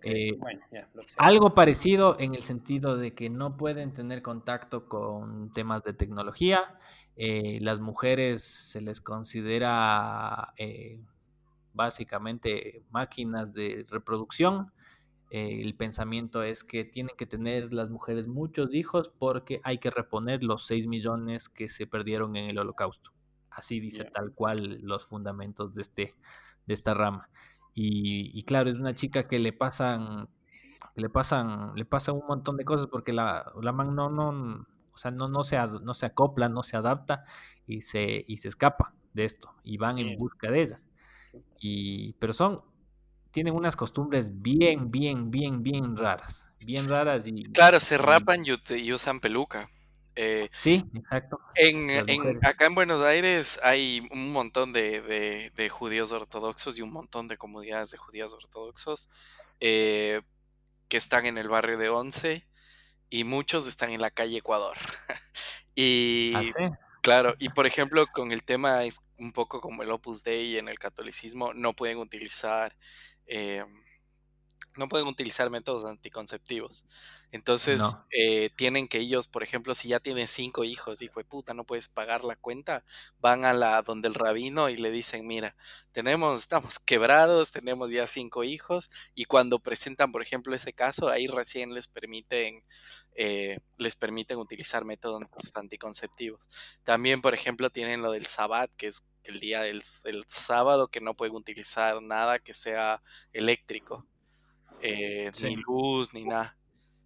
Speaker 2: que-
Speaker 1: Eh,
Speaker 2: bueno, ya, lo que sea.
Speaker 1: Algo parecido en el sentido de que no pueden tener contacto con temas de tecnología. eh, las mujeres se les considera eh, básicamente máquinas de reproducción. Eh, el pensamiento es que tienen que tener las mujeres muchos hijos porque hay que reponer los 6 millones que se perdieron en el holocausto. Así dice tal cual los fundamentos de, este, de esta rama. Y, y claro, es una chica que le pasan, le pasan, le pasan un montón de cosas porque la, la man no, no, o sea, no, no, se, no se acopla, no se adapta y se, y se escapa de esto y van en busca de ella. Y, pero son, tienen unas costumbres bien, bien, bien, bien raras, bien raras y...
Speaker 5: Claro, se rapan y, y usan peluca. Eh,
Speaker 1: Sí, exacto.
Speaker 5: en, acá en Buenos Aires hay un montón de, de- de judíos ortodoxos y un montón de comunidades de judíos ortodoxos eh, que están en el barrio de Once y muchos están en la calle Ecuador. y
Speaker 1: Ah, sí.
Speaker 5: Claro, y por ejemplo, con el tema es un poco como el Opus Dei en el catolicismo, no pueden utilizar, eh, no pueden utilizar métodos anticonceptivos. Entonces,
Speaker 1: No.
Speaker 5: eh, tienen que ellos, por ejemplo, si ya tienen cinco hijos, hijo de puta, no puedes pagar la cuenta, van a la donde el rabino y le dicen, mira, tenemos, estamos quebrados, tenemos ya cinco hijos, y cuando presentan, por ejemplo, ese caso, ahí recién les permiten, eh, les permiten utilizar métodos anticonceptivos. También, por ejemplo, tienen lo del sabbat, que es el día del el sábado, que no pueden utilizar nada que sea eléctrico, eh,
Speaker 1: Sí.
Speaker 5: ni luz, ni nada.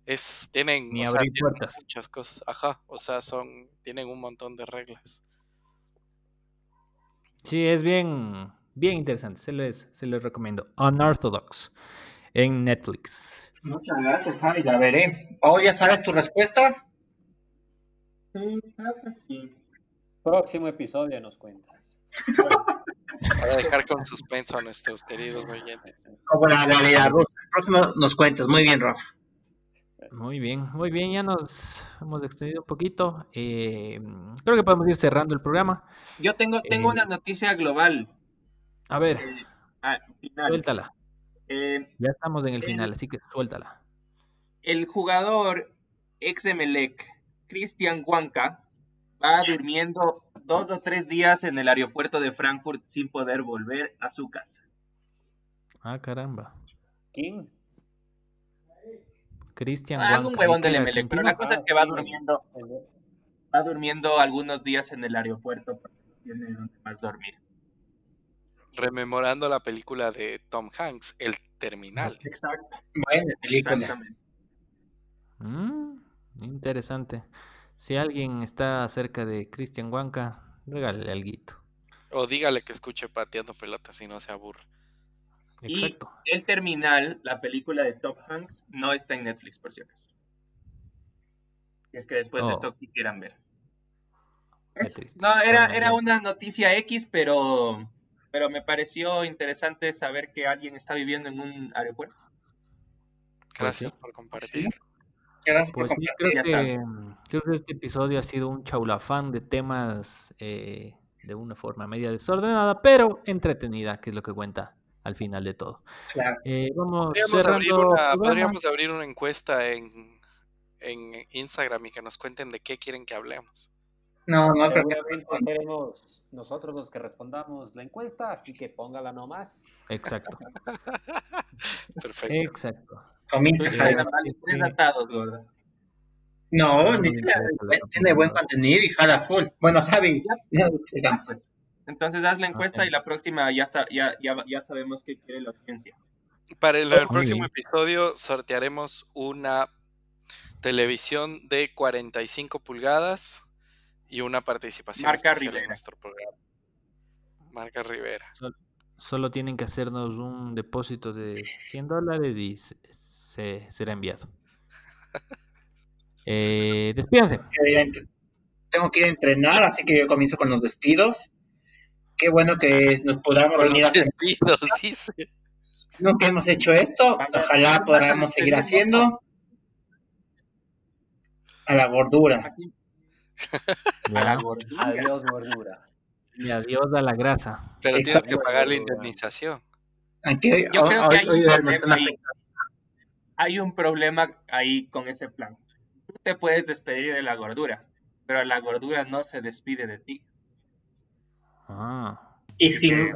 Speaker 5: Es, tienen,
Speaker 1: Ni
Speaker 5: sea,
Speaker 1: abrir
Speaker 5: tienen
Speaker 1: puertas.
Speaker 5: muchas cosas. Ajá, o sea, son, tienen un montón de reglas.
Speaker 1: Sí, es bien, bien interesante. Se les, se les recomiendo. Unorthodox en Netflix.
Speaker 3: Muchas gracias, Javi, la veré. ¿Oh, ya sabes tu respuesta? Sí, creo que sí.
Speaker 2: Próximo episodio nos
Speaker 5: Para dejar con suspenso a nuestros queridos oyentes.
Speaker 3: Como la realidad. Próximo nos cuentas. Muy bien, Rafa.
Speaker 1: Muy bien, muy bien. Ya nos hemos extendido un poquito. Eh, creo que podemos ir cerrando el programa.
Speaker 4: Yo tengo, tengo
Speaker 1: Eh,
Speaker 4: una noticia global.
Speaker 1: A ver,
Speaker 4: Ah, final.
Speaker 1: suéltala.
Speaker 4: Eh,
Speaker 1: Ya estamos en el
Speaker 4: el-
Speaker 1: final, así que suéltala.
Speaker 4: el jugador ex Emelec, Cristian Huanca, va durmiendo dos o tres días en el aeropuerto de Frankfurt sin poder volver a su casa.
Speaker 1: Ah, caramba.
Speaker 2: ¿Quién?
Speaker 1: Cristian
Speaker 4: Ah, algún huevón
Speaker 1: ¿y
Speaker 4: del Emelec, pero la cosa es que va durmiendo, va durmiendo algunos días en el aeropuerto porque no tiene donde más dormir.
Speaker 5: Rememorando la película de Tom Hanks, El Terminal.
Speaker 4: Exacto,
Speaker 3: Buena película.
Speaker 4: exactamente.
Speaker 1: Mm, interesante. Si alguien está cerca de Cristian Huanca, regálale alguito.
Speaker 5: O dígale que escuche pateando pelotas y no se aburre.
Speaker 1: Exacto.
Speaker 4: Y El Terminal, la película de Tom Hanks, no está en Netflix, por si acaso. Y es que después de
Speaker 1: Oh.
Speaker 4: esto quisieran ver.
Speaker 1: Qué triste.
Speaker 4: No, era, era una noticia X, pero, pero me pareció interesante saber que alguien está viviendo en un aeropuerto.
Speaker 5: Gracias
Speaker 1: sí.
Speaker 5: por compartir.
Speaker 1: Pues sí, creo que, creo que este episodio ha sido un chaulafán de temas eh, de una forma media desordenada, pero entretenida, que es lo que cuenta al final de todo.
Speaker 3: Claro.
Speaker 1: Eh, vamos
Speaker 5: Podríamos abrir,
Speaker 1: cerrando.
Speaker 5: una,
Speaker 1: programa.
Speaker 5: podríamos abrir una encuesta en, en Instagram y que nos cuenten de qué quieren que hablemos.
Speaker 3: No, no creo que
Speaker 2: seremos nosotros los que respondamos la encuesta, así que póngala nomás.
Speaker 1: Exacto,
Speaker 5: Perfecto.
Speaker 1: exacto.
Speaker 4: Tres atados, gordo.
Speaker 3: No,
Speaker 1: No,
Speaker 3: ni siquiera, tiene buen contenido y jala full. Bueno, Javi, ya sigamos.
Speaker 4: Entonces haz la encuesta y la próxima ya, está, ya, ya, ya sabemos qué quiere la audiencia.
Speaker 5: Para el, próximo
Speaker 1: bien.
Speaker 5: episodio sortearemos una televisión de 45 pulgadas y una participación
Speaker 4: Marca
Speaker 5: especial
Speaker 4: Rivera.
Speaker 5: en nuestro programa. Marca Rivera.
Speaker 1: Solo tienen que hacernos un depósito de 100 dólares y se, se- será enviado. Eh, despídense.
Speaker 3: que Tengo que ir a entrenar, así que yo comienzo con los despidos. Qué bueno que nos podamos reunir
Speaker 5: los despidos, dice.
Speaker 3: Nunca hemos hecho esto, ojalá podamos seguir haciendo. A la gordura.
Speaker 4: La gordura.
Speaker 2: Adiós, gordura.
Speaker 1: Y adiós a la grasa.
Speaker 5: Pero tienes que pagar la indemnización.
Speaker 3: Aunque
Speaker 4: Yo creo que hay un, problema ahí. Hay un problema ahí con ese plan. Tú te puedes despedir de la gordura, pero la gordura no se despide de ti.
Speaker 1: Ah.
Speaker 3: Y sin...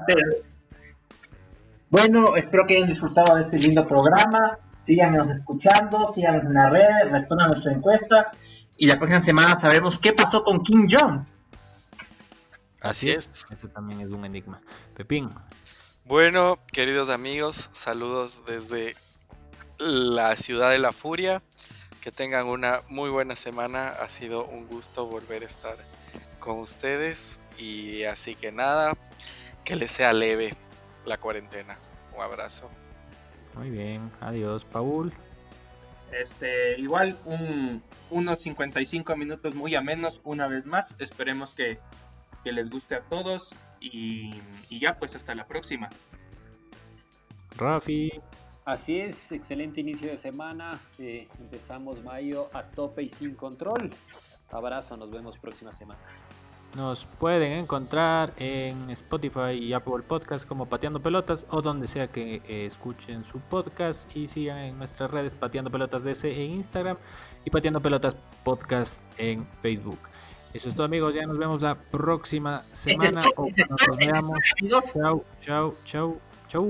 Speaker 3: Bueno, espero que hayan disfrutado de este lindo programa. Síganos escuchando, síganos en las redes, respondan a nuestra encuesta. Y la próxima semana sabremos qué pasó con Kim Jong.
Speaker 5: Así es.
Speaker 1: Eso también es un enigma. Pepín.
Speaker 5: Bueno, queridos amigos, saludos desde la ciudad de la furia. Que tengan una muy buena semana. Ha sido un gusto volver a estar con ustedes. Y así que nada, que les sea leve la cuarentena. Un abrazo.
Speaker 1: Muy bien. Adiós, Paul.
Speaker 4: Este, igual un, unos 55 minutos muy amenos una vez más. Esperemos que, que les guste a todos y, y ya pues hasta la próxima.
Speaker 1: Rafi.
Speaker 2: Así es, excelente inicio de semana. Eh, empezamos mayo a tope y sin control. Abrazo, nos vemos próxima semana.
Speaker 1: Nos pueden encontrar en Spotify y Apple Podcast como Pateando Pelotas o donde sea que eh, escuchen su podcast y sigan en nuestras redes Pateando Pelotas DC en Instagram y Pateando Pelotas Podcast en Facebook. Eso es todo amigos, ya nos vemos la próxima semana o cuando nos veamos. Chau, chau, chau, chau.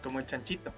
Speaker 4: Como el chanchito.